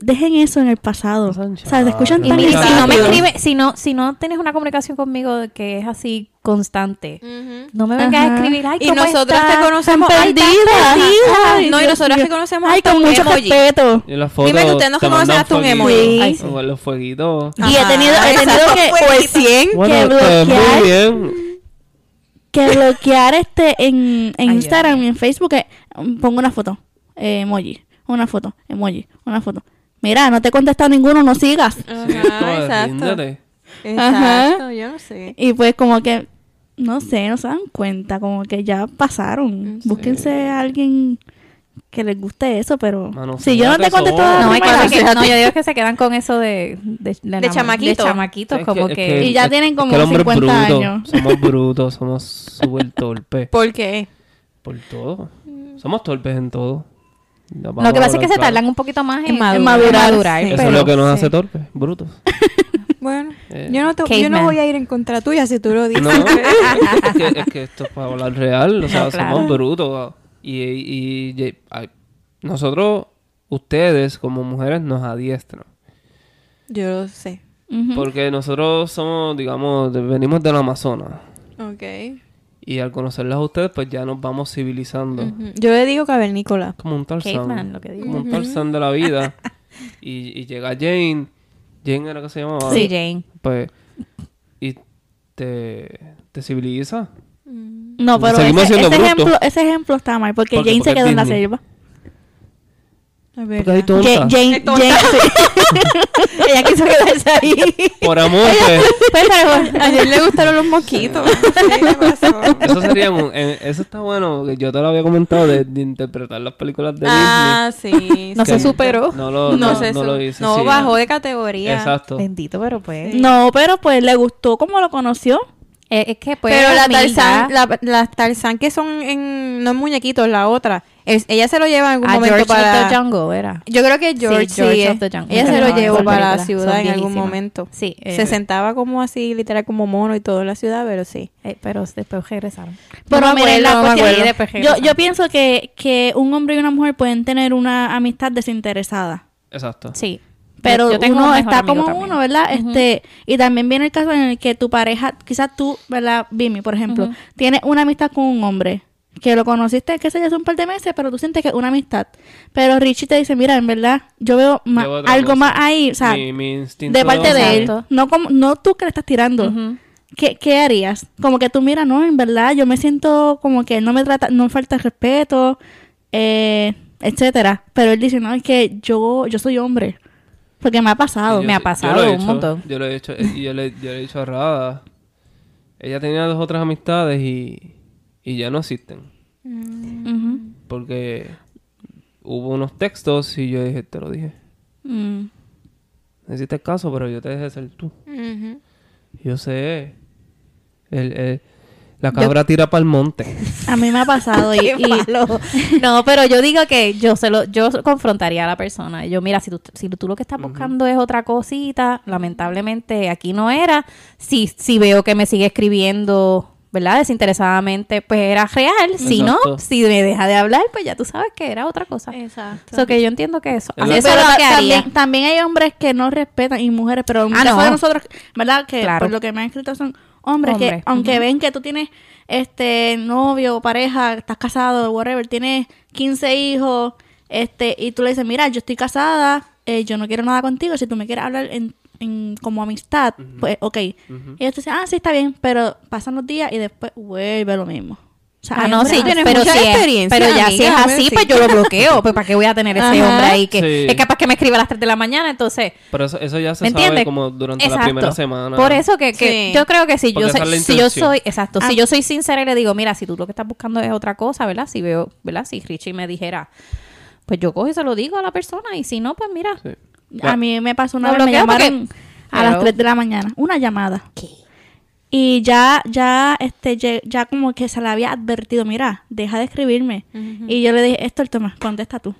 dejen eso en el pasado. O sea, te escuchan Y tan mira, y si no me escribe, si no, si no tienes una comunicación conmigo que es así constante, no me vengas Ajá. a escribir, ay, Y ¿cómo nosotras estás? te conocemos estás perdida. No, y nosotras te conocemos Ay, con mucho emoji. respeto. Y las fotos Dime que usted no te conoce mandan hasta un emoji. Ay, sí. O los fueguitos. Y he Ajá, tenido, he tenido que, pues, o el 100 Bueno, que bloquear, muy bien. que bloquear este en, en Ay, Instagram y en Facebook. eh, pongo una foto, eh, emoji, una foto, emoji, una foto. Mira, no te he contestado ninguno, no sigas. Sí, Ajá, de exacto. Exacto, yo no sé. Y pues como que, no sé, no se dan cuenta, como que ya pasaron. Sí. Búsquense a alguien que les guste eso, pero Mano, si yo no te contesto No, hay primera, cosas que, no, yo digo que se quedan con eso de... De, de, De chamaquito. De chamaquitos, Es como es que... Y ya es- tienen es como que el hombre es 50 bruto. años. Somos brutos, somos súper torpes. ¿Por qué? Por todo. Somos torpes en todo. Lo que pasa es que se claro. tardan un poquito más en, En madurar. en madurar. Sí. Eso es lo que nos sí. hace torpes, brutos. Bueno, Eh, yo, no te- yo no voy a ir en contra tuya si tú lo dices. No, es que, es que esto es para hablar real, o sea, No, claro. somos brutos. Y, y- y- ay, nosotros, ustedes como mujeres, nos adiestran. Yo lo sé. Porque nosotros somos, digamos, venimos del Amazonas. Ok. Y al conocerlas a ustedes, pues ya nos vamos civilizando. Yo le digo cavernícola. Como un Tarzán. Caveman, lo que digo. Como un Tarzán de la vida. y, y llega Jane. Jane era que se llamaba. Sí, Jane. Pues. Y te, te civiliza. No, pero ese, ese ejemplo, ese ejemplo está mal porque. Jane Porque se quedó en la selva. Verdad. tonta. Jane, Jane, Es tonta. Jane, sí. Ella quiso quedarse ahí. Por amor, pues. Pues, pero a él le gustaron los mosquitos. No. Eso sería un- eh, eso está bueno, yo te lo había comentado de, de interpretar las películas de Ah, sí. No sí. se superó. Disney. No lo, No, no, se no lo. No, sí. bajó de categoría. Exacto. Bendito, pero pues... No, pero pues le gustó como lo conoció. Eh, es que pues... Pero la. Tarzán, la, las Tarzán que son en, no en muñequitos, la otra, es- ella se lo lleva en algún A momento George para... of the Jungle era. Yo creo que George, sí, George of the Jungle. ella se lo llevó para la ciudad son en algún momento. Sí. eh, Se sentaba como así, literal, como mono y todo en la ciudad, pero sí. eh, pero después regresaron. Pero No me miren, la no cuestión- acuerdo. Sí, después yo, yo pienso que, que un hombre y una mujer pueden tener una amistad desinteresada. Exacto. Sí. Pero Yo- yo tengo un uno está como también. uno, ¿verdad? Este, y también viene el caso en el que tu pareja, quizás tú, ¿verdad? Vimi, por ejemplo, Ujú. tienes una amistad con un hombre que lo conociste, qué sé yo, hace un par de meses, pero tú sientes que es una amistad. Pero Richie te dice, mira, en verdad, yo veo otra algo cosa. más ahí, o sea, mi, mi instinto de parte de él. No, como, no tú que le estás tirando. ¿Qué, ¿Qué harías? Como que tú, mira, no, en verdad, yo me siento como que él no me trata, no me falta el respeto, eh, etcétera. Pero él dice, no, es que yo, yo soy hombre. Porque me ha pasado. Yo- me ha pasado un hecho, montón. Yo lo he hecho, y yo le, yo le he dicho a Rada. Ella tenía dos otras amistades y, y ya no existen. Ujú. Porque hubo unos textos y yo dije, te lo dije. Mm. no hiciste caso, pero yo te dejé ser tú. Yo sé. El, el- la cabra tira para el monte. A mí me ha pasado y, y- malo. No, pero yo digo que yo se lo, yo confrontaría a la persona. Yo, mira, si tú, si tú lo que estás buscando es otra cosita, lamentablemente aquí no era. Si, si veo que me sigue escribiendo, ¿verdad? Desinteresadamente, pues era real. Si no, si me deja de hablar, pues ya tú sabes que era otra cosa. Exacto. So que yo entiendo que eso, Es así la- eso es pero lo que haría. también, también hay hombres que no respetan y mujeres, pero Ah, no. de nosotros, ¿verdad? Que Claro. por lo que me han escrito son hombres, que Hombres, aunque ven que tú tienes este novio o pareja, estás casado, whatever, tienes 15 hijos, este, y tú le dices, mira, yo estoy casada, eh, yo no quiero nada contigo, si tú me quieres hablar en, en- como amistad, pues ok. Y ellos te dicen, ah, sí, está bien, pero pasan los días y después vuelve lo mismo. O sea, Ah, no, sí, tienes pero mucha si es, experiencia, pero ya si es así, sí. pues yo lo bloqueo. Pues para qué voy a tener ese Ajá. hombre ahí que Sí. es capaz que me escriba a las 3 de la mañana, entonces Pero eso, eso ya se ¿Me sabe entiendes? como durante la Exacto. primera semana. Por eso que, que Sí. yo creo que si yo, Porque soy, es la si yo soy, exacto, Ah. si yo soy sincera y le digo, mira, si tú lo que estás buscando es otra cosa, ¿verdad? Si veo, ¿verdad? Si Richie me dijera, pues yo cojo y se lo digo a la persona y si no, pues mira. Sí. A mí me pasó una vez, me porque- llamaron a las Hello. 3 de la mañana, una llamada. Y ya, ya, este, ya, ya como que se le había advertido, mira, deja de escribirme. Y yo le dije, Héctor, toma, contesta tú.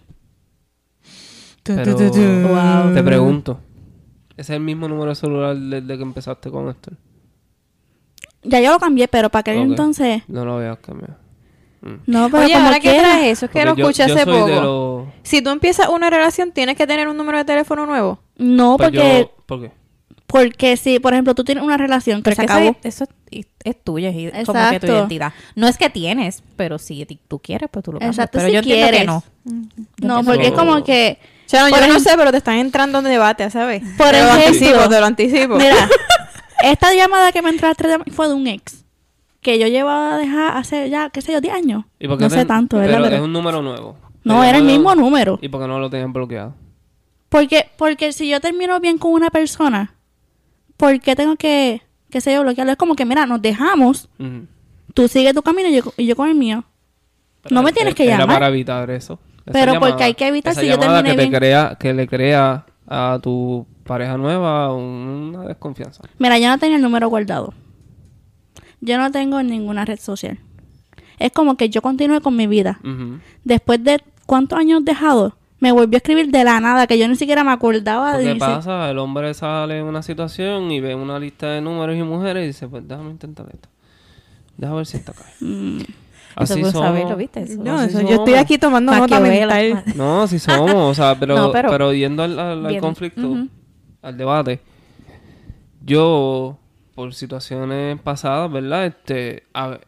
Pero Wow. te pregunto. ¿Ese es el mismo número de celular desde que empezaste con esto? Ya yo lo cambié, pero para aquel Ok. entonces, No lo habías cambiado. no, pero Oye, ahora que traes eso, es que Porque lo escuché yo hace poco. Si tú empiezas una relación, tienes que tener un número de teléfono nuevo. No, Pues porque, yo- ¿Por qué? Porque si, por ejemplo, tú tienes una relación que Pero se que acabó. eso, eso es, tuya, es como que tu identidad. No es que tienes, pero si tú quieres, pues tú lo cambias. Exacto, pero si yo entiendo que quieres. no. No, porque es No. como que, O sea, no, Por yo no sé, pero te están entrando en debate, ¿sabes? Por te lo ejemplo- anticipo, te lo anticipo. mira, esta llamada que me entró a las 3 de la mañana fue de un ex. Que yo llevaba a dejar hace ya, qué sé yo, 10 años. ¿Y por qué No sé tanto, ¿verdad? Pero Pero- es un número nuevo. No, era el mismo número. ¿Y por qué no lo tenían bloqueado? Porque, porque si yo termino bien con una persona, ¿por qué tengo que, qué sé yo, bloquearlo? Es como que, mira, nos dejamos, Ujú. tú sigues tu camino y yo, y yo con el mío. Pero no me tienes que era llamar. para evitar eso. Esa Pero llamada- porque hay que evitar esa si yo terminé que te bien. crea que le crea a tu pareja nueva una desconfianza. Mira, yo no tenía el número guardado. Yo no tengo en ninguna red social. Es como que yo continúe con mi vida. Después de cuántos años dejado, me volvió a escribir de la nada, que yo ni siquiera me acordaba de pasa, el hombre sale en una situación y ve una lista de números y mujeres y dice, pues déjame intentar esto. Déjame ver si está acá. Mm, Eso Así somos. saberlo, ¿viste? Eso- no, así eso, yo estoy aquí tomando nota mental. No, si somos, o sea, pero, No, pero, pero- yendo al, al- al Bien. conflicto, al debate, yo, por situaciones pasadas, ¿verdad? Este, a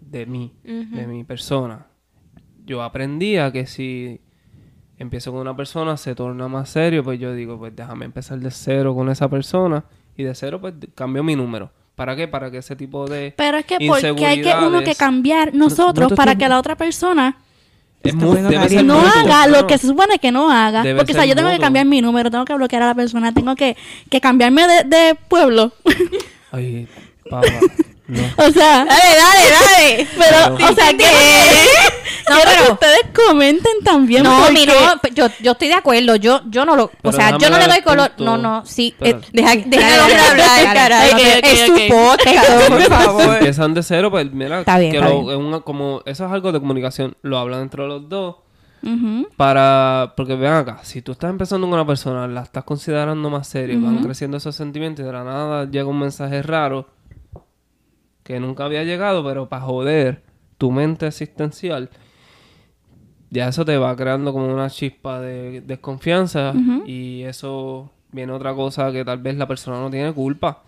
de mí, de mi persona, yo aprendí a que si empiezo con una persona, se torna más serio, pues yo digo, pues déjame empezar de cero con esa persona y de cero, pues cambio mi número. ¿Para qué? Para que ese tipo de Pero es que porque hay que uno que cambiar No- nosotros no para que la otra persona es debe ser caliente. no mutuo. haga lo que se supone que no haga. Debe Porque, o sea, yo tengo que cambiar mi número, tengo que bloquear a la persona, tengo que, que cambiarme de, de pueblo. Ay, Paula, no. o sea, Dale, dale, dale. pero, Pero- o sea, que... No, quiero pero- que ustedes comenten también. No, porque- mi no, pe- yo, yo estoy de acuerdo. Yo, yo no lo, o sea, yo no le doy color. punto. No, no, sí. Eh, Deja, deja hablar, ok, es su podcast, por favor. Empiezan de cero, pues mira, Está bien, que está lo- bien. es una, como, eso es algo de comunicación, lo hablan entre los dos para, porque vean acá, si tú estás empezando con una persona, la estás considerando más serio, van creciendo esos sentimientos y de la nada llega un mensaje raro que nunca había llegado, pero para joder tu mente existencial, ya eso te va creando como una chispa de desconfianza y eso viene otra cosa que tal vez la persona no tiene culpa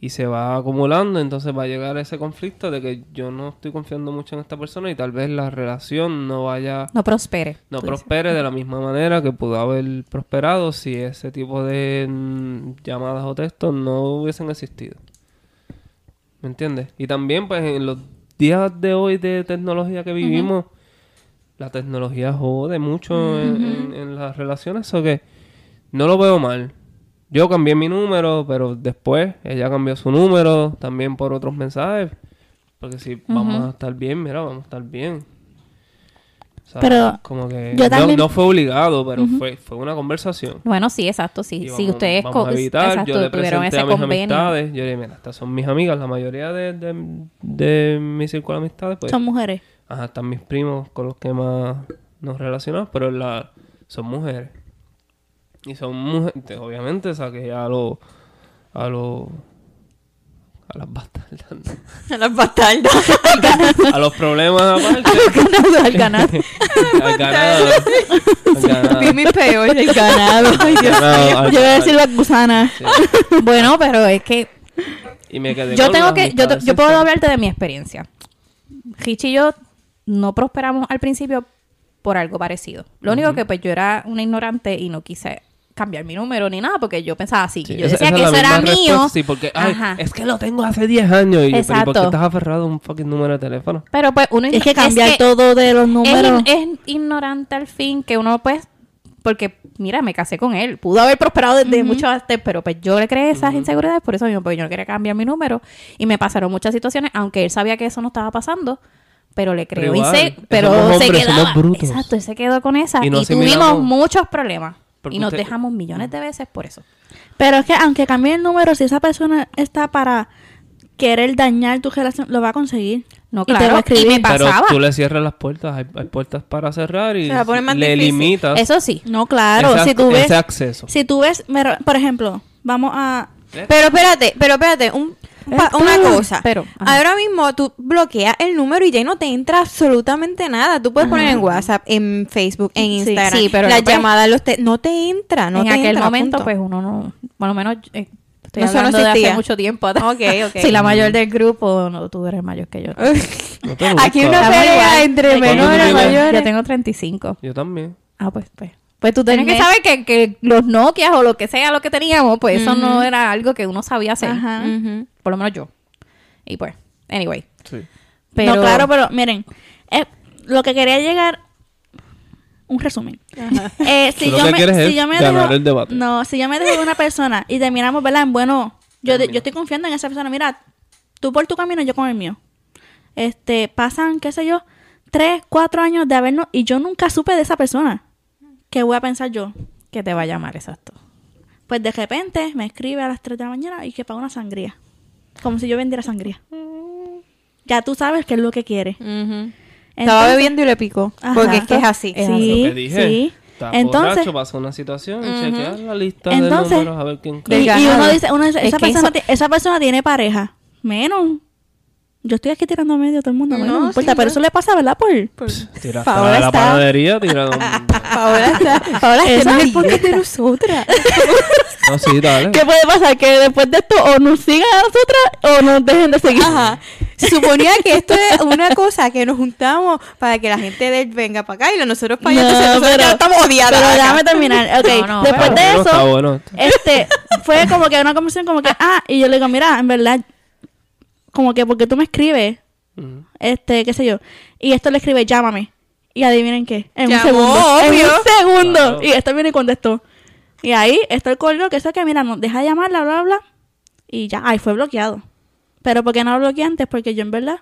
y se va acumulando, entonces va a llegar ese conflicto de que yo no estoy confiando mucho en esta persona y tal vez la relación no vaya, No prospere. no prospere de la misma manera que pudo haber prosperado si ese tipo de mm, llamadas o textos no hubiesen existido. ¿Me entiendes? Y también pues en los días de hoy de tecnología que vivimos, la tecnología jode mucho en, en- en las relaciones, o que no lo veo mal. Yo cambié mi número, pero después ella cambió su número también por otros mensajes. Porque si vamos a estar bien, mira, vamos a estar bien. O sea, Pero como que yo no- también- no, fue obligado, pero fue, fue una conversación. Bueno, sí, exacto, sí. Si vamos- ustedes vamos co- a evitar, exacto, yo le tuvieron ese a mis convenio. amistades. Yo le dije, mira, estas son mis amigas. La mayoría de, de, de mi círculo de amistades, pues, son mujeres. ajá, están mis primos con los que más nos relacionamos, pero la, son mujeres. Y son mujeres, obviamente saqué a los, a los, a las bastardas, ¿no? Las bastardas. a los problemas aparte. al ganar. al ganado. Al ganado. Vi mi peor, el ganado. Ay, Dios. Ganado, al- Yo voy a decir las gusanas. sí. bueno, pero es que Y me quedé yo tengo que, yo, yo puedo hablarte de mi experiencia. Richie y yo no prosperamos al principio por algo parecido. Lo único que pues yo era una ignorante y no quise cambiar mi número ni nada porque yo pensaba así. Sí, yo esa- decía esa que es eso era mío. Sí, porque ay, es que lo tengo hace 10 años. Y yo, pero ¿y por qué Exacto. estás aferrado a un fucking número de teléfono? Pero pues uno Es que es cambiar que todo de los es, números. in- es ignorante al fin que uno pues porque mira me casé con él pudo haber prosperado desde mucho antes pero pues yo le creé esas inseguridades por eso mismo porque yo no quería cambiar mi número y me pasaron muchas situaciones aunque él sabía que eso no estaba pasando pero le Pero creó pero somos se hombres, somos quedaba brutos. exacto él se quedó con esa Y y, tuvimos muchos problemas Porque y nos usted- dejamos millones de veces por eso Pero es que aunque cambie el número, si esa persona está para querer dañar tu relación, lo va a conseguir. no Y te va claro a y, escribir. me Pero pasaba tú le cierras las puertas. Hay, hay puertas para cerrar y le difícil. limitas eso sí No, claro. ese, si tú ves, ese acceso. si tú ves, por ejemplo, vamos a, Pero espérate, pero espérate, un, pa- Esto- una cosa. pero, ajá. ahora mismo tú bloqueas el número y ya no te entra absolutamente nada. Tú puedes poner en WhatsApp, en Facebook, en Sí, Instagram, sí, pero las no, llamadas, los te- no te entra, no en te aquel entra, momento punto. pues uno no por lo menos eh, estoy No, eso no hablando de hace mucho tiempo atrás. Si la mayor del grupo no tú eres mayor que yo No Aquí una pelea entre ¿Cuánto menores y mayores. yo tengo 35 Yo también. ah pues pues pues tú tienes que saber que, que los Nokia o lo que sea lo que teníamos pues eso no era algo que uno sabía hacer Ajá. Por lo menos yo y pues anyway Sí. pero no, claro, pero miren, eh, lo que quería llegar, un resumen. Eh, si yo me, quieres si yo me ganar dejo- el debate. No, si yo me dejo de una persona y terminamos, ¿verdad? En bueno, yo, de- yo estoy confiando en esa persona. Mira, tú por tu camino, yo con el mío. Este, pasan, qué sé yo, tres, cuatro años de habernos y yo nunca supe de esa persona. ¿Qué voy a pensar yo? que te va a llamar exacto Pues de repente me escribe a las 3 de la mañana y que paga una sangría. Como si yo vendiera sangría. Ya tú sabes qué es lo que quiere. Ujú. Estaba Entonces- bebiendo y le picó. Ajá. Porque es que es así. Es Sí, Lo que dije. sí. Estás Entonces, borracho, pasa una situación, chequear la lista Entonces, de números a ver quién y, Del y cae. ganado. uno dice, uno dice, Es esa, persona, esa persona tiene pareja. Menos. Yo estoy aquí tirando a medio a todo el mundo. No, No, no sí, importa, no. pero eso le pasa, ¿verdad? Por... Tiraste Paola la panadería, tira. Paola está. Paola, Esa no es el podcast de nosotras. No, sí, dale. ¿Qué puede pasar? Que después de esto o nos sigan a nosotras o nos dejen de seguir. Ajá. Se suponía que esto es una cosa que nos juntamos para que la gente de él venga para acá y nosotros para allá. No, Entonces, nosotros pero- ya estamos odiadas. Pero acá. déjame terminar. Ok, No, no, después pero- de eso, bueno. este, fue como que una conversación como que, ah, y yo le digo, mira, en verdad, como que porque tú me escribes, Ujú. este, qué sé yo, y esto le escribe, llámame. Y adivinen qué, en un segundo. En obvio. un segundo. Claro. Y esto viene y contestó. Y ahí está el correo que eso que, mira, no, deja de llamarla, bla, bla, bla. Y ya, ahí fue bloqueado. Pero ¿por qué no lo bloqueé antes? Porque yo en verdad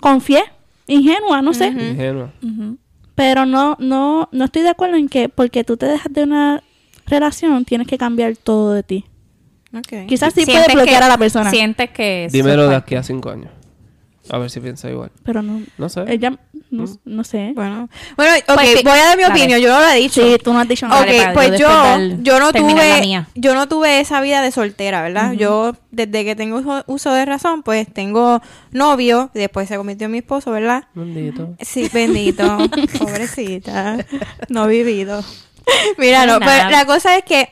confié, ingenua, no sé. Ingenua. Pero no, no, no estoy de acuerdo en que porque tú te dejas de una relación, tienes que cambiar todo de ti. Quizás sí puedes bloquear que- a la persona. sientes que Dímelo de aquí a cinco años. A ver si piensa igual. Pero no, No sé. ella, no, no sé. Bueno, bueno ok, Pues, voy a dar mi dale. opinión. Yo no lo he dicho. Sí, tú no has dicho nada. Ok, pues yo yo, no tuve, yo no tuve esa vida de soltera, ¿verdad? Yo desde que tengo uso, uso de razón, pues tengo novio, después se convirtió en mi esposo, ¿verdad? Bendito. Sí, bendito, pobrecita, no vivido. Mira, no, pero la cosa es que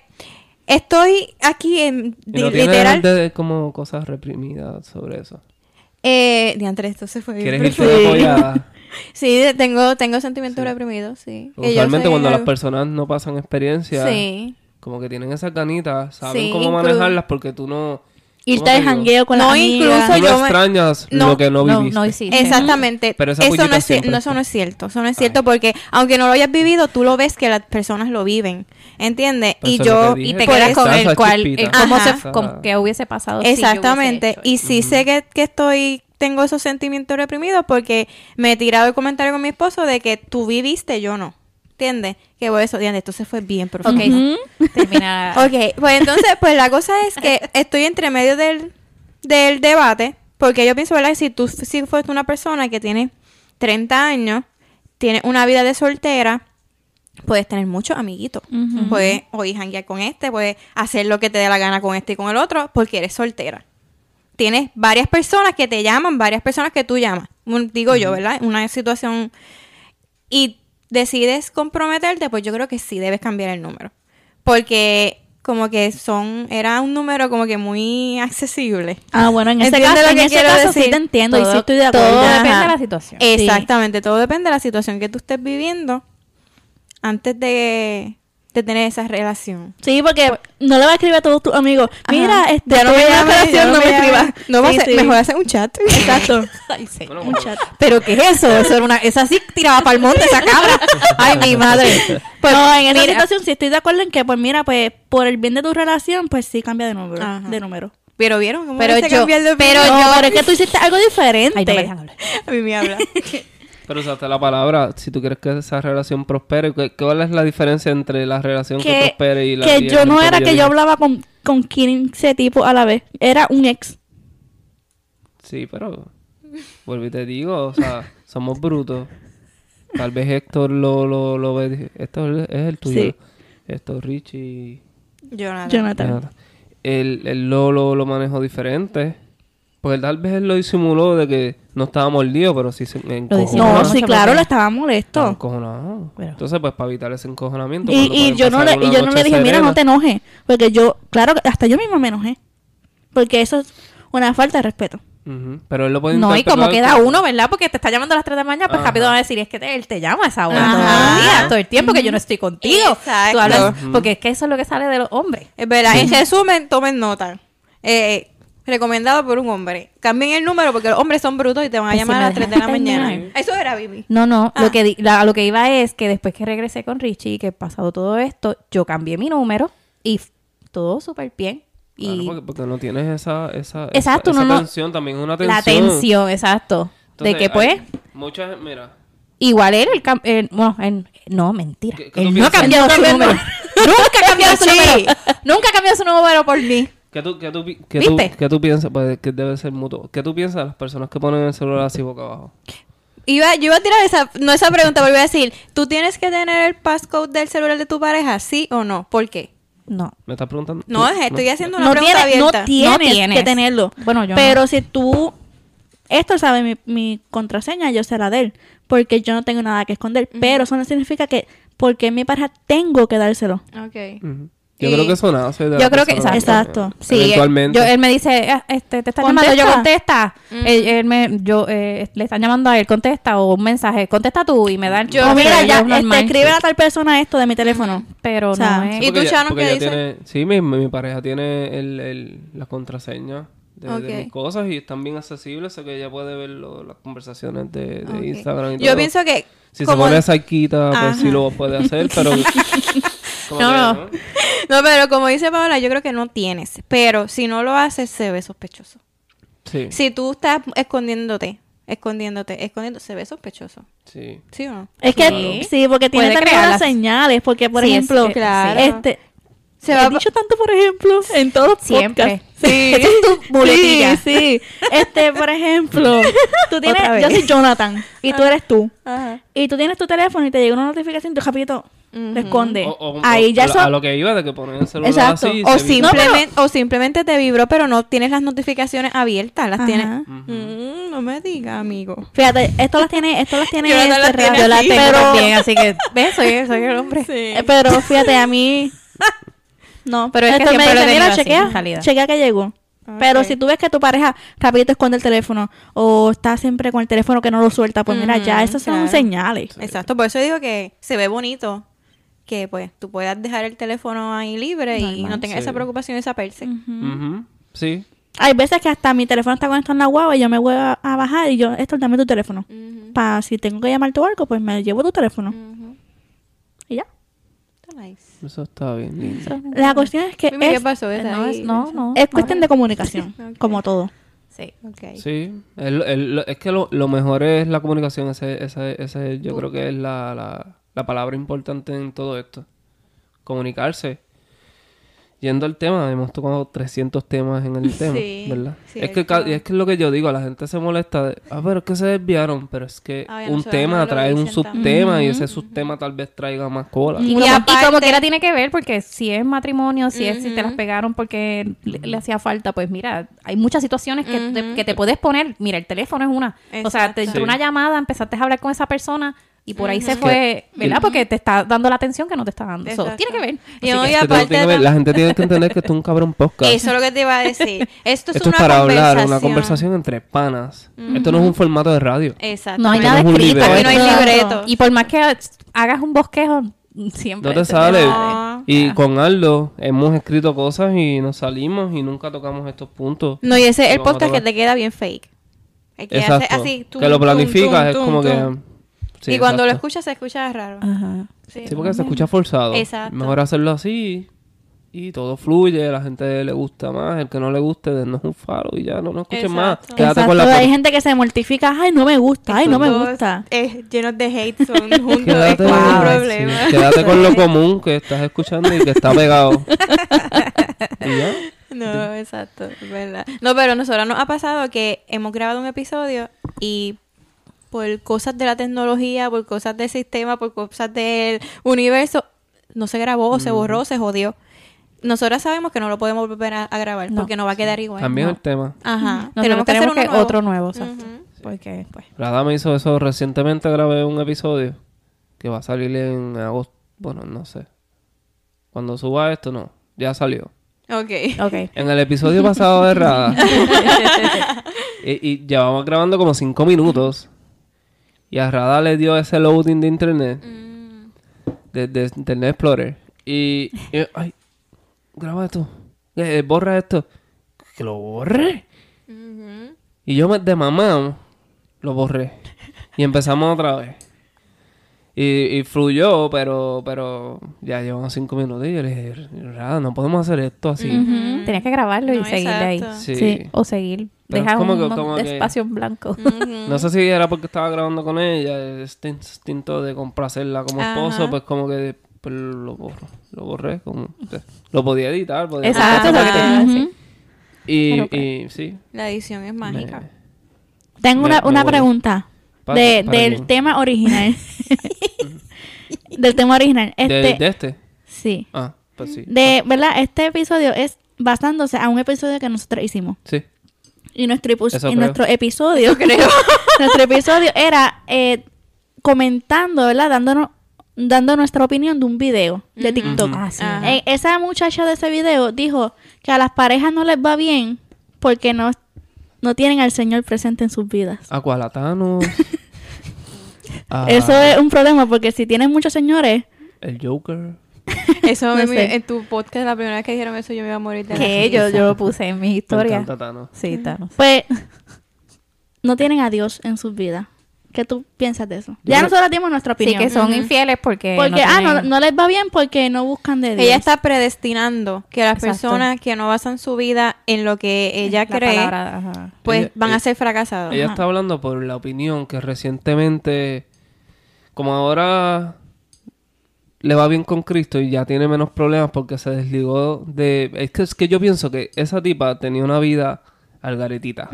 estoy aquí en Y no literal. de- como cosas reprimidas sobre eso. Eh, diantre, esto se fue bien ¿Quieres irte? Sí, tengo, tengo sentimientos reprimidos, sí. Usualmente cuando las personas no pasan experiencia, Sí. como que tienen esas ganitas, saben Sí, cómo inclu- manejarlas porque tú no... Irte ¿cómo de jangueo con No, la amiga. incluso Tú no yo me- extrañas no, lo que no no, viviste. no hiciste. Exactamente. Pero esa eso no es, no, eso no es cierto. Eso no es cierto porque aunque no lo hayas vivido, tú lo ves que las personas lo viven. ¿Entiendes? Y yo... dije, y te quedas con el cual eh, cómo Ajá. se como que hubiese pasado si yo hubiese Exactamente. y sí sé que, que estoy tengo esos sentimientos reprimidos porque me he tirado el comentario con mi esposo de que tú viviste, yo no. ¿Entiendes? Que por eso, Diana, entonces fue bien profundo. Ok, termina. Ok, pues entonces, pues la cosa es que estoy entre medio del, del debate, porque yo pienso, ¿verdad? Si tú si fuiste una persona que tiene 30 años, tiene una vida de soltera, puedes tener muchos amiguitos. Puedes hoy janguear con este, puedes hacer lo que te dé la gana con este y con el otro, porque eres soltera. Tienes varias personas que te llaman, varias personas que tú llamas. Digo yo, ¿verdad? Una situación y decides comprometerte, pues yo creo que sí debes cambiar el número. Porque como que son, era un número como que muy accesible. Ah, bueno, en ese ¿Entiendes caso, en ese sí te entiendo y Todo- sí estoy de acuerdo. Todo Ajá. depende de la situación. Exactamente, todo depende de la situación que tú estés viviendo antes de, de tener esa relación. Sí, porque no le va a escribir a todos tus amigos. Mira, Ajá. este, ya no me llames, relación, no me escribas. No va a ser- sí. mejor hacer un chat. Exacto. Ay, sí. Bueno, Un bueno, chat. Pero ¿qué es eso? Eso era una, esa sí tiraba para el monte esa cabra. Ay, mi madre. Pues no, en esa mira. situación sí estoy de acuerdo en que, pues mira, pues por el bien de tu relación, pues sí cambia de número. Ajá. De número. Pero vieron cómo Pero yo- cambiar de pero? No, pero es que tú hiciste algo diferente. Ay, no me dejan hablar. a mí me habla. Pero usaste la palabra, si tú quieres que esa relación prospere, ¿qué- ¿cuál es la diferencia entre la relación que, que, prospere y la que y yo no era que yo hablaba con, con 15 tipos a la vez. Era un ex. Sí, pero vuelvo y te digo, o sea, somos brutos. Tal vez Héctor lo, lo, lo ve, esto es el tuyo. Sí. Esto Richie. Jonathan. Jonathan. Jonathan. Él, él lo, lo, lo manejó diferente. Porque tal vez él lo disimuló de que no estaba mordido, pero sí se me. No, sí, claro, le estaba molesto. encojonado. Pero- Entonces, pues, para evitar ese encojonamiento. Y, y yo no le, y yo no le dije, mira, no te enojes. Porque yo, claro, hasta yo misma me enojé. Porque eso es una falta de respeto. Pero él lo puede No, y como queda uno, ¿verdad? Porque te está llamando a las 3 de la mañana, pues Ajá. rápido va a decir, es que te- él te llama a esa hora todo el día, todo el tiempo que yo no estoy contigo. Exacto. Tú hablas, porque es que eso es lo que sale de los hombres. Es verdad. En resumen, tomen nota. Eh, recomendado por un hombre. Cambien el número porque los hombres son brutos y te van a Pues llamar a las 3 de la mañana. terminar. Eso era Bibi. No, no, Ah. lo que di- la- a lo que iba es que después que regresé con Richie y que pasado todo esto, yo cambié mi número y todo súper bien. Claro, Y porque, porque no tienes esa, esa, Exacto, esa, no, esa no. tensión, también es una tensión. la tensión, exacto. Entonces, de que pues, Muchas, mira, igual él, el cam- bueno, no, mentira. ¿Qué- qué él no ha cambiado su número. Nunca ha cambiado su número. Nunca ha cambiado su número por mí. ¿Qué tú, qué tú, qué tú, ¿Viste? qué tú piensas? Pues que debe ser mutuo. ¿Qué tú piensas de las personas que ponen el celular así boca abajo? Iba, yo iba a tirar esa, no esa pregunta, pero iba a decir, ¿tú tienes que tener el passcode del celular de tu pareja, sí o no? ¿Por qué? No. ¿Me estás preguntando? No, ¿Tú? estoy haciendo una No pregunta tienes, no abierta. tienes, No tienes. que tenerlo. Bueno, yo Pero no. si tú... Esto sabe mi, mi contraseña, yo sé la de él. Porque yo no tengo nada que esconder. Pero eso no significa que... Porque mi pareja tengo que dárselo. Ok. Ujú. Yo Y- creo que eso nace de Yo la creo que- exacto. eh, Sí, Eventualmente. yo, él me dice, ah, este, te están llamando, yo Contesta. contesta. Él- él me- yo, eh, le están llamando a él, contesta, o un mensaje, contesta tú y me da el Yo- o mira, yo ya, este, escribe a tal persona esto de mi teléfono. Pero O sea, no es... ¿Y tú, porque qué dices? tiene- sí, mi, mi pareja tiene el, el, la contraseña de, mis cosas y están bien accesibles, sé que ella puede ver lo- las conversaciones de. Instagram y Yo todo. pienso que Si como- se pone cerquita, pues sí lo puede hacer, pero... como No, no. ¿no? Pero como dice Paola, yo creo que no tienes. Pero si no lo haces, se ve sospechoso. Sí, Si tú estás escondiéndote, escondiéndote, escondiéndote, se ve sospechoso. sí. ¿Sí o no? Es que Sí. sí, porque tiene Puede también unas señales. Porque, por Sí, ejemplo, claro. este... Se va dicho tanto, por ejemplo, en todos los Siempre. podcasts. Sí. Esa es tu muletilla. Sí, sí. Este, por ejemplo, tú tienes, yo soy Jonathan y tú eres tú. Ajá. Y tú tienes tu teléfono y te llega una notificación, tú rapidito lo esconde. O- o- Ahí ya eso... A lo que iba de que ponen el celular Exacto. así... O, No, pero- simplemente, o simplemente te vibró, pero no tienes las notificaciones abiertas. Las Ajá. tienes. Mm, no me digas, amigo. Fíjate, esto las tiene, esto las tiene Jonathan las cerradas. tiene Yo la aquí. tengo pero, también, así que, ¿ves? Soy, soy el hombre. eh, pero fíjate, a mí... No, Pero es que esto me dice, mira, así, chequea, en realidad". chequea que llegó. Pero si tú ves que tu pareja rapidito esconde el teléfono o está siempre con el teléfono que no lo suelta, pues mira, ya esas son señales. Exacto, por eso digo que se ve bonito que pues tú puedas dejar el teléfono ahí libre y no tengas sí. esa preocupación y esa perse. Ujú. Sí. Hay veces que hasta mi teléfono está conectado en la guagua y yo me voy a, a bajar y yo, esto, dame tu teléfono. Para si tengo que llamarte o algo, pues me llevo tu teléfono. Y ya. Está nice. Eso está bien lindo. La cuestión es que Mimi, ¿qué es, pasó? ¿Ves No, es, no, no. es cuestión de comunicación, como todo. Sí. Sí, el- el- es que lo, lo mejor es la comunicación, ese, ese, ese yo creo que es la, la, la palabra importante en todo esto. Comunicarse. Yendo al tema, hemos tocado 300 temas en el tema, Sí, ¿verdad? sí, es, que, es que es lo que yo digo, la gente se molesta de, ah, pero es que se desviaron, pero es que Ay, un tema trae un también. subtema y ese subtema tal vez traiga más cola. Y, Y como, y aparte- como quiera tiene que ver, porque si es matrimonio, si es si te las pegaron porque le, le hacía falta, pues mira, hay muchas situaciones que, te, que te puedes poner. Mira, el teléfono es una. O sea, te entró Sí. una llamada, empezaste a hablar con esa persona y por ahí se fue, ¿verdad? Porque te está dando la atención que no te está dando. So, Exacto. tiene que ver. Y no, que- y Es aparte que ver- la gente tiene que entender que esto es un cabrón podcast. Eso es lo que te iba a decir. Esto es Esto es una para conversación. hablar, una conversación entre panas. Esto no es un formato de radio. Exacto. no hay nada no es escrito. Aquí no hay libreto. Y por más que hagas un bosquejo, siempre No te sale. No. Y con Aldo hemos escrito cosas y nos salimos y nunca tocamos estos puntos. No, y ese es el podcast que te queda bien fake. El que Exacto. hace así. tum, que lo planificas, tum, es como tum, que... Sí, y cuando lo escuchas, se escucha raro. Ajá. Sí, Sí, porque se escucha forzado. Exacto. Mejor hacerlo así y todo fluye, a la gente le gusta más, el que no le guste, denos un faro y ya no nos escuchen más. Exacto. Quédate Exacto, con la hay gente que se mortifica, ay, no me gusta, ay, no me gusta. llenos de hate son juntos. es Quédate, un sí, problema. quédate con lo común que estás escuchando y que está pegado. y ya. No, exacto, verdad. No, pero a nosotros nos ha pasado que hemos grabado un episodio y por cosas de la tecnología, por cosas del sistema, por cosas del universo, no se grabó, se borró, se jodió. Nosotras sabemos que no lo podemos volver a, a grabar No, porque no va a quedar igual. También No. el tema. Ajá. Nosotros tenemos que hacer tenemos uno que nuevo. otro nuevo, exacto. Ujú. Porque, pues. La dama hizo eso recientemente, grabé un episodio que va a salir en agosto. Bueno, no sé. Cuando suba esto, no. Ya salió. Ok. Ok. En el episodio pasado de Rada. y, y llevamos grabando como cinco minutos. Y a Rada le dio ese loading de internet. Mm. De, de Internet Explorer. Y, y, ay, graba esto. Eh, borra esto. Que lo borre. Y yo me- de mamá lo borré. Y empezamos otra vez. Y, y fluyó, pero, pero ya llevamos cinco minutos y yo le dije, "Rada, no podemos hacer esto así. Tenías que grabarlo y seguir de ahí. Sí. O seguir. Es como un, que- un como que- espacio en blanco. No sé si era porque estaba grabando con ella, este instinto de complacerla como esposo, Ajá. pues como que pues, lo borro, lo borré, como, lo podía editar, podía Exacto, cosas. lo que te iba a decir. Ujú. y, y sí, La edición es mágica. me- Tengo Me- una, me una pregunta Para- de, para del tema original. del tema original. ¿De, Este, de este, Sí. ah, pues sí, De, ¿verdad? Este episodio es basándose a un episodio que nosotros hicimos. sí, Y nuestro, epu- Eso y creo. nuestro episodio, creo. nuestro episodio era eh, comentando, ¿verdad? Dándonos, dando nuestra opinión de un video de TikTok. Ah, sí. Eh, esa muchacha de ese video dijo que a las parejas no les va bien porque no, no tienen al Señor presente en sus vidas. Aqualatano, ah, Eso es un problema porque si tienen muchos señores, el Joker, Eso No me- sé. en tu podcast, la primera vez que dijeron eso, yo me iba a morir de la Que yo, yo lo puse en mi me historia. encanta Thanos. Sí, Thanos. pues no tienen a Dios en sus vidas. ¿Qué tú piensas de eso? Yo ya creo- nosotros dimos nuestra Sí, opinión. que son infieles porque. Porque, no ah, no, no les va bien porque no buscan de Dios. Ella está predestinando que las Exacto. personas que no basan su vida en lo que ella la cree, palabra, pues Ella- van ella- a ser fracasados. Ella Ajá. está hablando por la opinión que recientemente, como ahora le va bien con Cristo y ya tiene menos problemas porque se desligó de... Es que, es que yo pienso que esa tipa tenía una vida algaretita.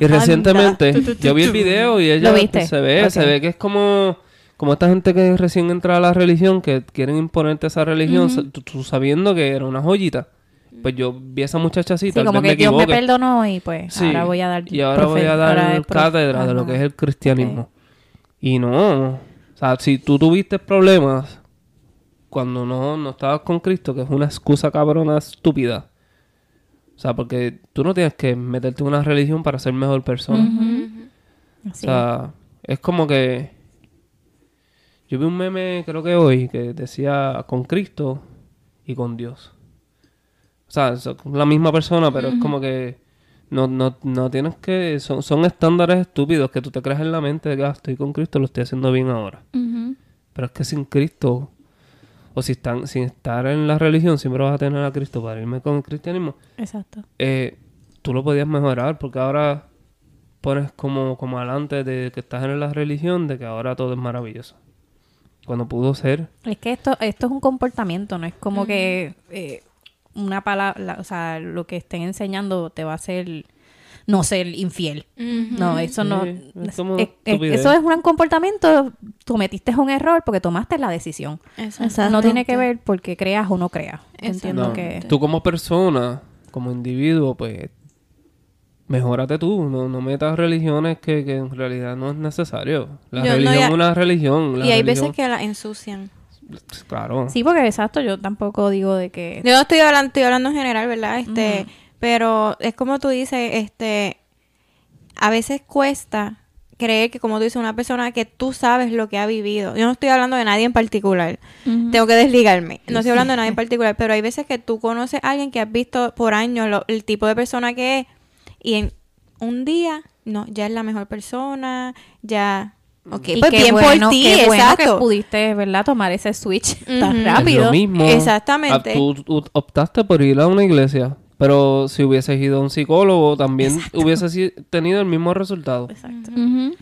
Y recientemente yo vi el video y ella se ve, se ve que es como... Como esta gente que recién entra a la religión, que quieren imponerte esa religión, tú sabiendo que era una joyita. Pues yo vi a esa muchacha así, Sí, como que me Dios me perdonó y pues Sí, ahora voy a dar. Y ahora voy a dar cátedra de lo que es el cristianismo. Y no, o sea, si tú tuviste problemas cuando no, no estabas con Cristo, que es una excusa cabrona estúpida. O sea, porque tú no tienes que meterte en una religión para ser mejor persona. O Sí. sea, es como que... Yo vi un meme, creo que hoy, que decía con Cristo y con Dios. O sea, son la misma persona, pero es como que no, no, no tienes que... Son, son estándares estúpidos que tú te creas en la mente de que ah, estoy con Cristo, lo estoy haciendo bien ahora. Pero es que sin Cristo, o si están, sin estar en la religión, siempre vas a tener a Cristo para irme con el cristianismo. Exacto. Eh, tú lo podías mejorar porque ahora pones como, como adelante de que estás en la religión de que ahora todo es maravilloso. Cuando pudo ser. Es que esto, esto es un comportamiento, no es como que eh, una palabra, o sea, lo que estén enseñando te va a hacer no ser infiel. No, eso no. Sí, es eso es un comportamiento. Cometiste un error porque tomaste la decisión. Exacto. No tiene que ver porque creas o no creas. Entiendo No, que. Tú como persona, como individuo, pues mejórate tú. No, no metas religiones que, que en realidad no es necesario. La Yo- no, religión ya- es una religión. la Y hay religión- veces que la ensucian. Claro. Sí, porque exacto, yo tampoco digo de que. Yo no estoy hablando, estoy hablando en general, ¿verdad? Este, pero es como tú dices, este, a veces cuesta creer que, como tú dices, una persona que tú sabes lo que ha vivido. Yo no estoy hablando de nadie en particular. Tengo que desligarme. No estoy hablando de nadie en particular, pero hay veces que tú conoces a alguien que has visto por años lo- el tipo de persona que es y en un día, no, ya es la mejor persona, ya... Ok, Y pues qué bien bueno, por ti, qué bueno exacto. que pudiste, ¿verdad? Tomar ese switch tan Ujú. Es rápido. lo mismo. Exactamente. Ah, Tú, tú optaste por ir a una iglesia. Pero si hubieses ido a un psicólogo, también hubieses si- tenido el mismo resultado. Exacto.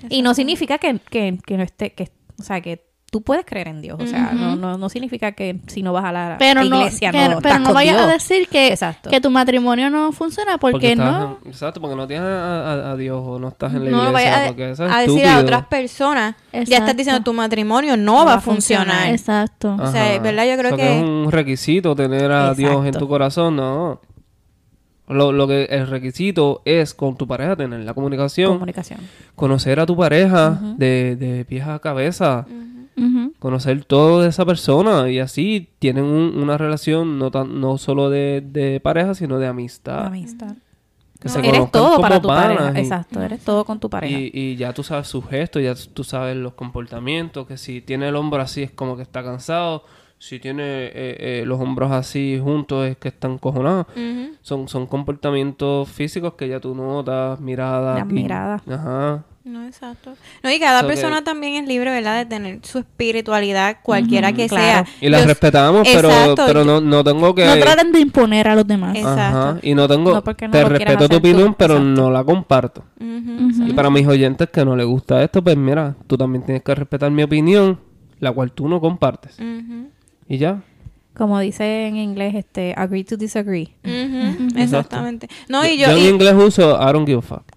Y no significa que, que, que no esté, que, o sea, que tú puedes creer en Dios. O sea, no, no, no significa que si no vas a la Pero no, iglesia que- no pero estás no vayas a decir que, Exacto. que tu matrimonio no funciona porque, estás no. exacto, porque no tienes a, a- a Dios o no estás en la no lo iglesia. vayas porque a, eso es a decir a otras personas. Ya Exacto. estás diciendo tu matrimonio no, va a funcionar. Exacto. O sea. ¿verdad? Yo creo O sea, que- es un requisito tener a Dios en Exacto. tu corazón, no. Lo, lo que el requisito es con tu pareja tener la comunicación, Comunicación. conocer a tu pareja de, de pies a cabeza, conocer todo de esa persona y así tienen un- una relación no tan no solo de, de pareja, sino de amistad. Amistad. Que se eres todo como para tu pareja. y- Exacto, eres todo con tu pareja. Y, y ya tú sabes sus gestos, ya tú sabes los comportamientos, que si tiene el hombro así es como que está cansado, si tiene eh, eh, los hombros así juntos es que están cojonados. Son, son comportamientos físicos que ya tú notas, miradas. Las y- miradas. Ajá. No, exacto. No, y cada So que- persona también es libre, ¿verdad? De tener su espiritualidad, cualquiera que claro. sea. Y Yo- respetamos, pero, Exacto, pero no, no tengo que... No traten de imponer a los demás. Eh, Ajá. Exacto. Y no tengo... No, porque no te respeto tu opinión, pero Exacto. no la comparto. Y para mis oyentes que no les gusta esto, pues mira, tú también tienes que respetar mi opinión, la cual tú no compartes. Y ya. Como dice en inglés, este, agree to disagree. Exactamente. No, y yo yo... en y- inglés uso I don't give a fuck.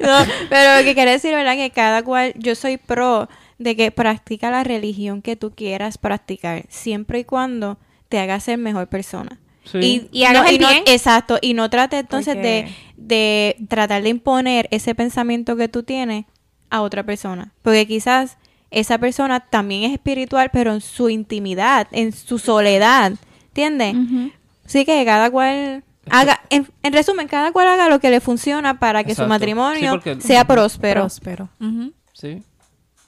No, pero lo que quiere decir, ¿verdad? Que cada cual, yo soy pro de que practica la religión que tú quieras practicar, siempre y cuando te haga ser mejor persona. Sí. Y hagas el no- bien. exacto, y no trate entonces de, de tratar de imponer ese pensamiento que tú tienes a otra persona. Porque quizás esa persona también es espiritual, pero en su intimidad, en su soledad, ¿entiendes? Así que cada cual haga, en, en resumen, cada cual haga lo que le funciona para que Exacto. su matrimonio Sí, porque- sea próspero. Próspero. Sí.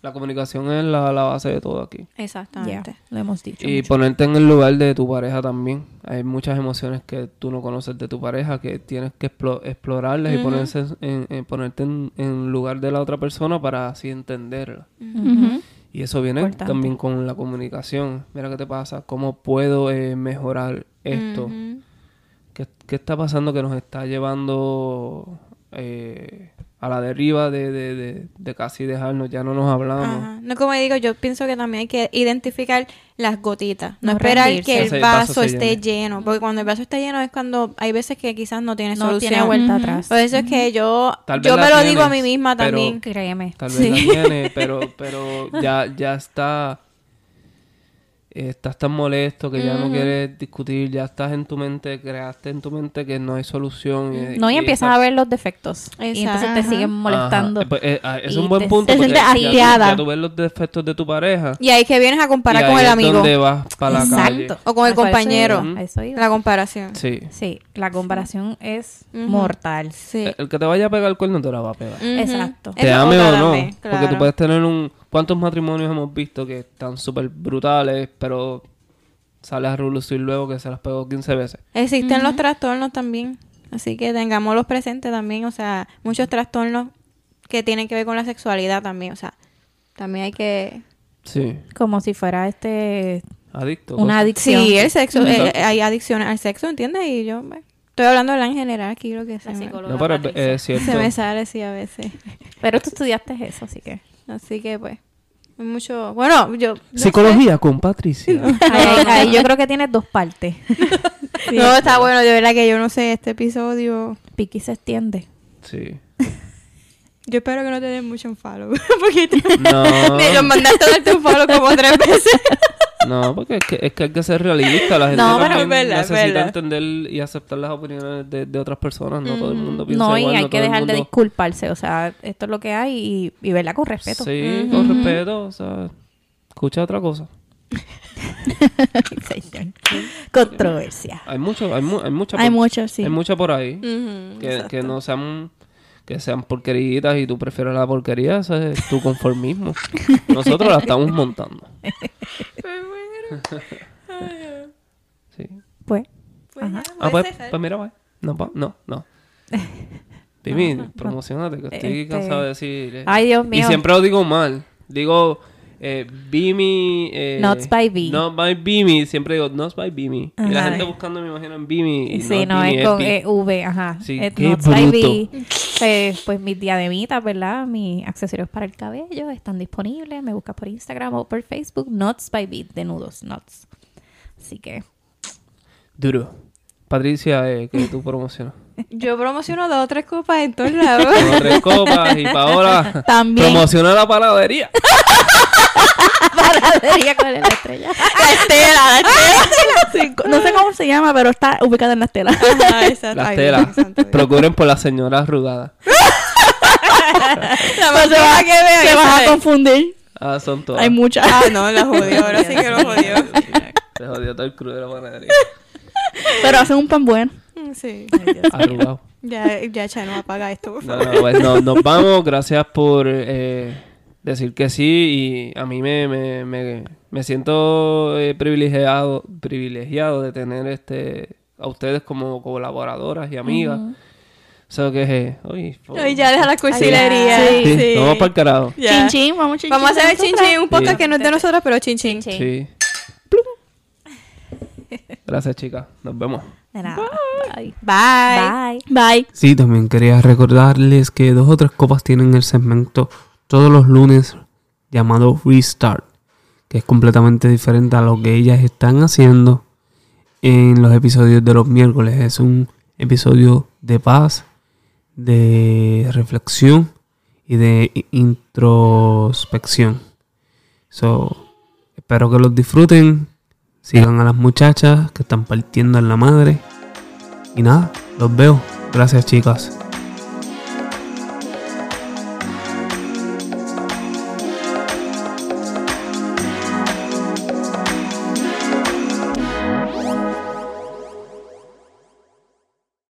La comunicación es la, la base de todo aquí. Exactamente. lo hemos dicho. Y mucho. ponerte en el lugar de tu pareja también. Hay muchas emociones que tú no conoces de tu pareja que tienes que explo- explorarlas y ponerse en, en- ponerte en, en lugar de la otra persona para así entenderla. Y eso viene Importante. también con la comunicación. Mira qué te pasa, cómo puedo eh, mejorar esto. ¿Qué, qué está pasando que nos está llevando eh, a la deriva de, de, de, de casi dejarnos? Ya no nos hablamos. Ajá. No, como digo, yo pienso que también hay que identificar las gotitas. No, No esperar rendirse. que Ese el vaso esté llene. lleno. Porque cuando el vaso está lleno es cuando hay veces que quizás no tiene no solución. tiene vuelta atrás. Por eso es que yo, yo me lo digo a mí misma pero- también. Créeme. Tal vez Sí. la tiene, pero, pero ya, ya está. Eh, estás tan molesto que ya no quieres discutir, ya estás en tu mente, creaste en tu mente que no hay solución. y- No, y y empiezas esa- a ver los defectos. Y Exacto. entonces te siguen molestando. Eh, pues, eh, ah, es Y un buen te- punto te porque sientes ya, ya tú ves los defectos de tu pareja Y ahí que vienes a comparar y con ahí el es amigo. donde vas para la calle. Exacto. O con el compañero. eso iba. La comparación. Sí. Sí, la comparación es Ujú. mortal. Sí. El- que te vaya a pegar el cuerno te la va a pegar. Ujú. Exacto. Te ame o no. Porque tú puedes tener un... ¿Cuántos matrimonios hemos visto que están súper brutales, pero sales a relucir luego que se las pegó 15 veces? Existen los trastornos también. Así que tengámoslos presentes también. O sea, muchos trastornos que tienen que ver con la sexualidad también. O sea, también hay que... Sí. Como si fuera este Adicto. una adicción. Sí, el sexo. eh, hay adicciones al sexo, ¿entiendes? Y yo... me- Estoy hablando de la en general aquí, creo que se La me, No, pero cierto. se me sale sí a veces. Pero tú estudiaste eso, así que... Así que pues, mucho... Bueno, yo... no Psicología con Patricia. Ahí, ahí- ahí yo creo que tienes dos partes. No, está bueno, de verdad que yo no sé, este episodio... Piqui se extiende. Sí. Yo espero que no te den mucho un follow. porque te- No. me lo mandaste a darte un follow como tres veces. No, porque es que, es que hay que ser realista. La gente No, pero es verdad, es necesita verdad. entender y aceptar las opiniones de, de otras personas. No todo el mundo piensa No, y igual. hay no que dejar de disculparse. O sea, esto es lo que hay y, y verla con respeto. Sí, con respeto. O sea, escucha otra cosa. Controversia. Hay mucho, hay, mu- hay mucha Hay mucho, sí. Hay mucha por ahí. Que, no sean que sean porqueritas y tú prefieres la porquería, eso es tu conformismo. Nosotros la estamos montando. Sí. Pues, Pues Ajá. ya, Ah, pues, dejar. pues mira, va. No, pa- no, no. Pimi, promocionate, que estoy Este- cansado de decir. eh. Ay, Dios Y mío. siempre lo digo mal. Digo, eh, Bimi. Eh, Nuts by B. Not by Bimi. Siempre digo, Nuts by Bimi. Y la gente buscando, me imagino, en Bimi. Sí, no, no, Bimi, es con eh, V, ajá. Sí, Es qué Nuts by bruto. B. Eh, pues mis diademitas, ¿verdad? Mis accesorios para el cabello están disponibles. Me buscas por Instagram o por Facebook. Nuts by B, de nudos, nuts. Así que, Duro. Patricia, eh, que tú promocionas. Yo promociono dos o tres copas en todos lados. Como tres copas y Paola También. promociona la panadería. paradería con la estrella. la estela, la estela. Sí, no sé cómo se llama, pero está ubicada en la estela. Ajá, exacto. Santo Dios. Procuren por las señoras arrugadas. La más vieja que veo, Se vas a confundir. Ah, son todas. Hay muchas. Ah, no, la jodió. Ahora sí que lo jodió. Se jodió todo el crudo de la panadería. Pero hacen un pan bueno. Sí. Arrugado. Ya, ya, Chano, apaga esto, por No, favor. no, pues no, nos vamos. Gracias por eh, decir que sí. Y a mí me, me, me, me siento eh, privilegiado, privilegiado de tener este a ustedes como colaboradoras y amigas. Eso que es. Uy, Ay, ya deja la cursilería. Sí, Sí. Vamos para el carajo. Ya. Chin chin, vamos chin Vamos a hacer el chin chin, un podcast Sí. que no es de nosotros, pero chin chin. Sí. Sí. Gracias, chicas. Nos vemos. De nada. Bye. Bye. Bye. Bye. Sí, también quería recordarles que dos o tres copas tienen el segmento todos los lunes llamado Restart, que es completamente diferente a lo que ellas están haciendo en los episodios de los miércoles. Es un episodio de paz, de reflexión y de introspección. So, espero que los disfruten. Sigan a las muchachas que están partiendo en la madre. Y nada, los veo. Gracias chicas.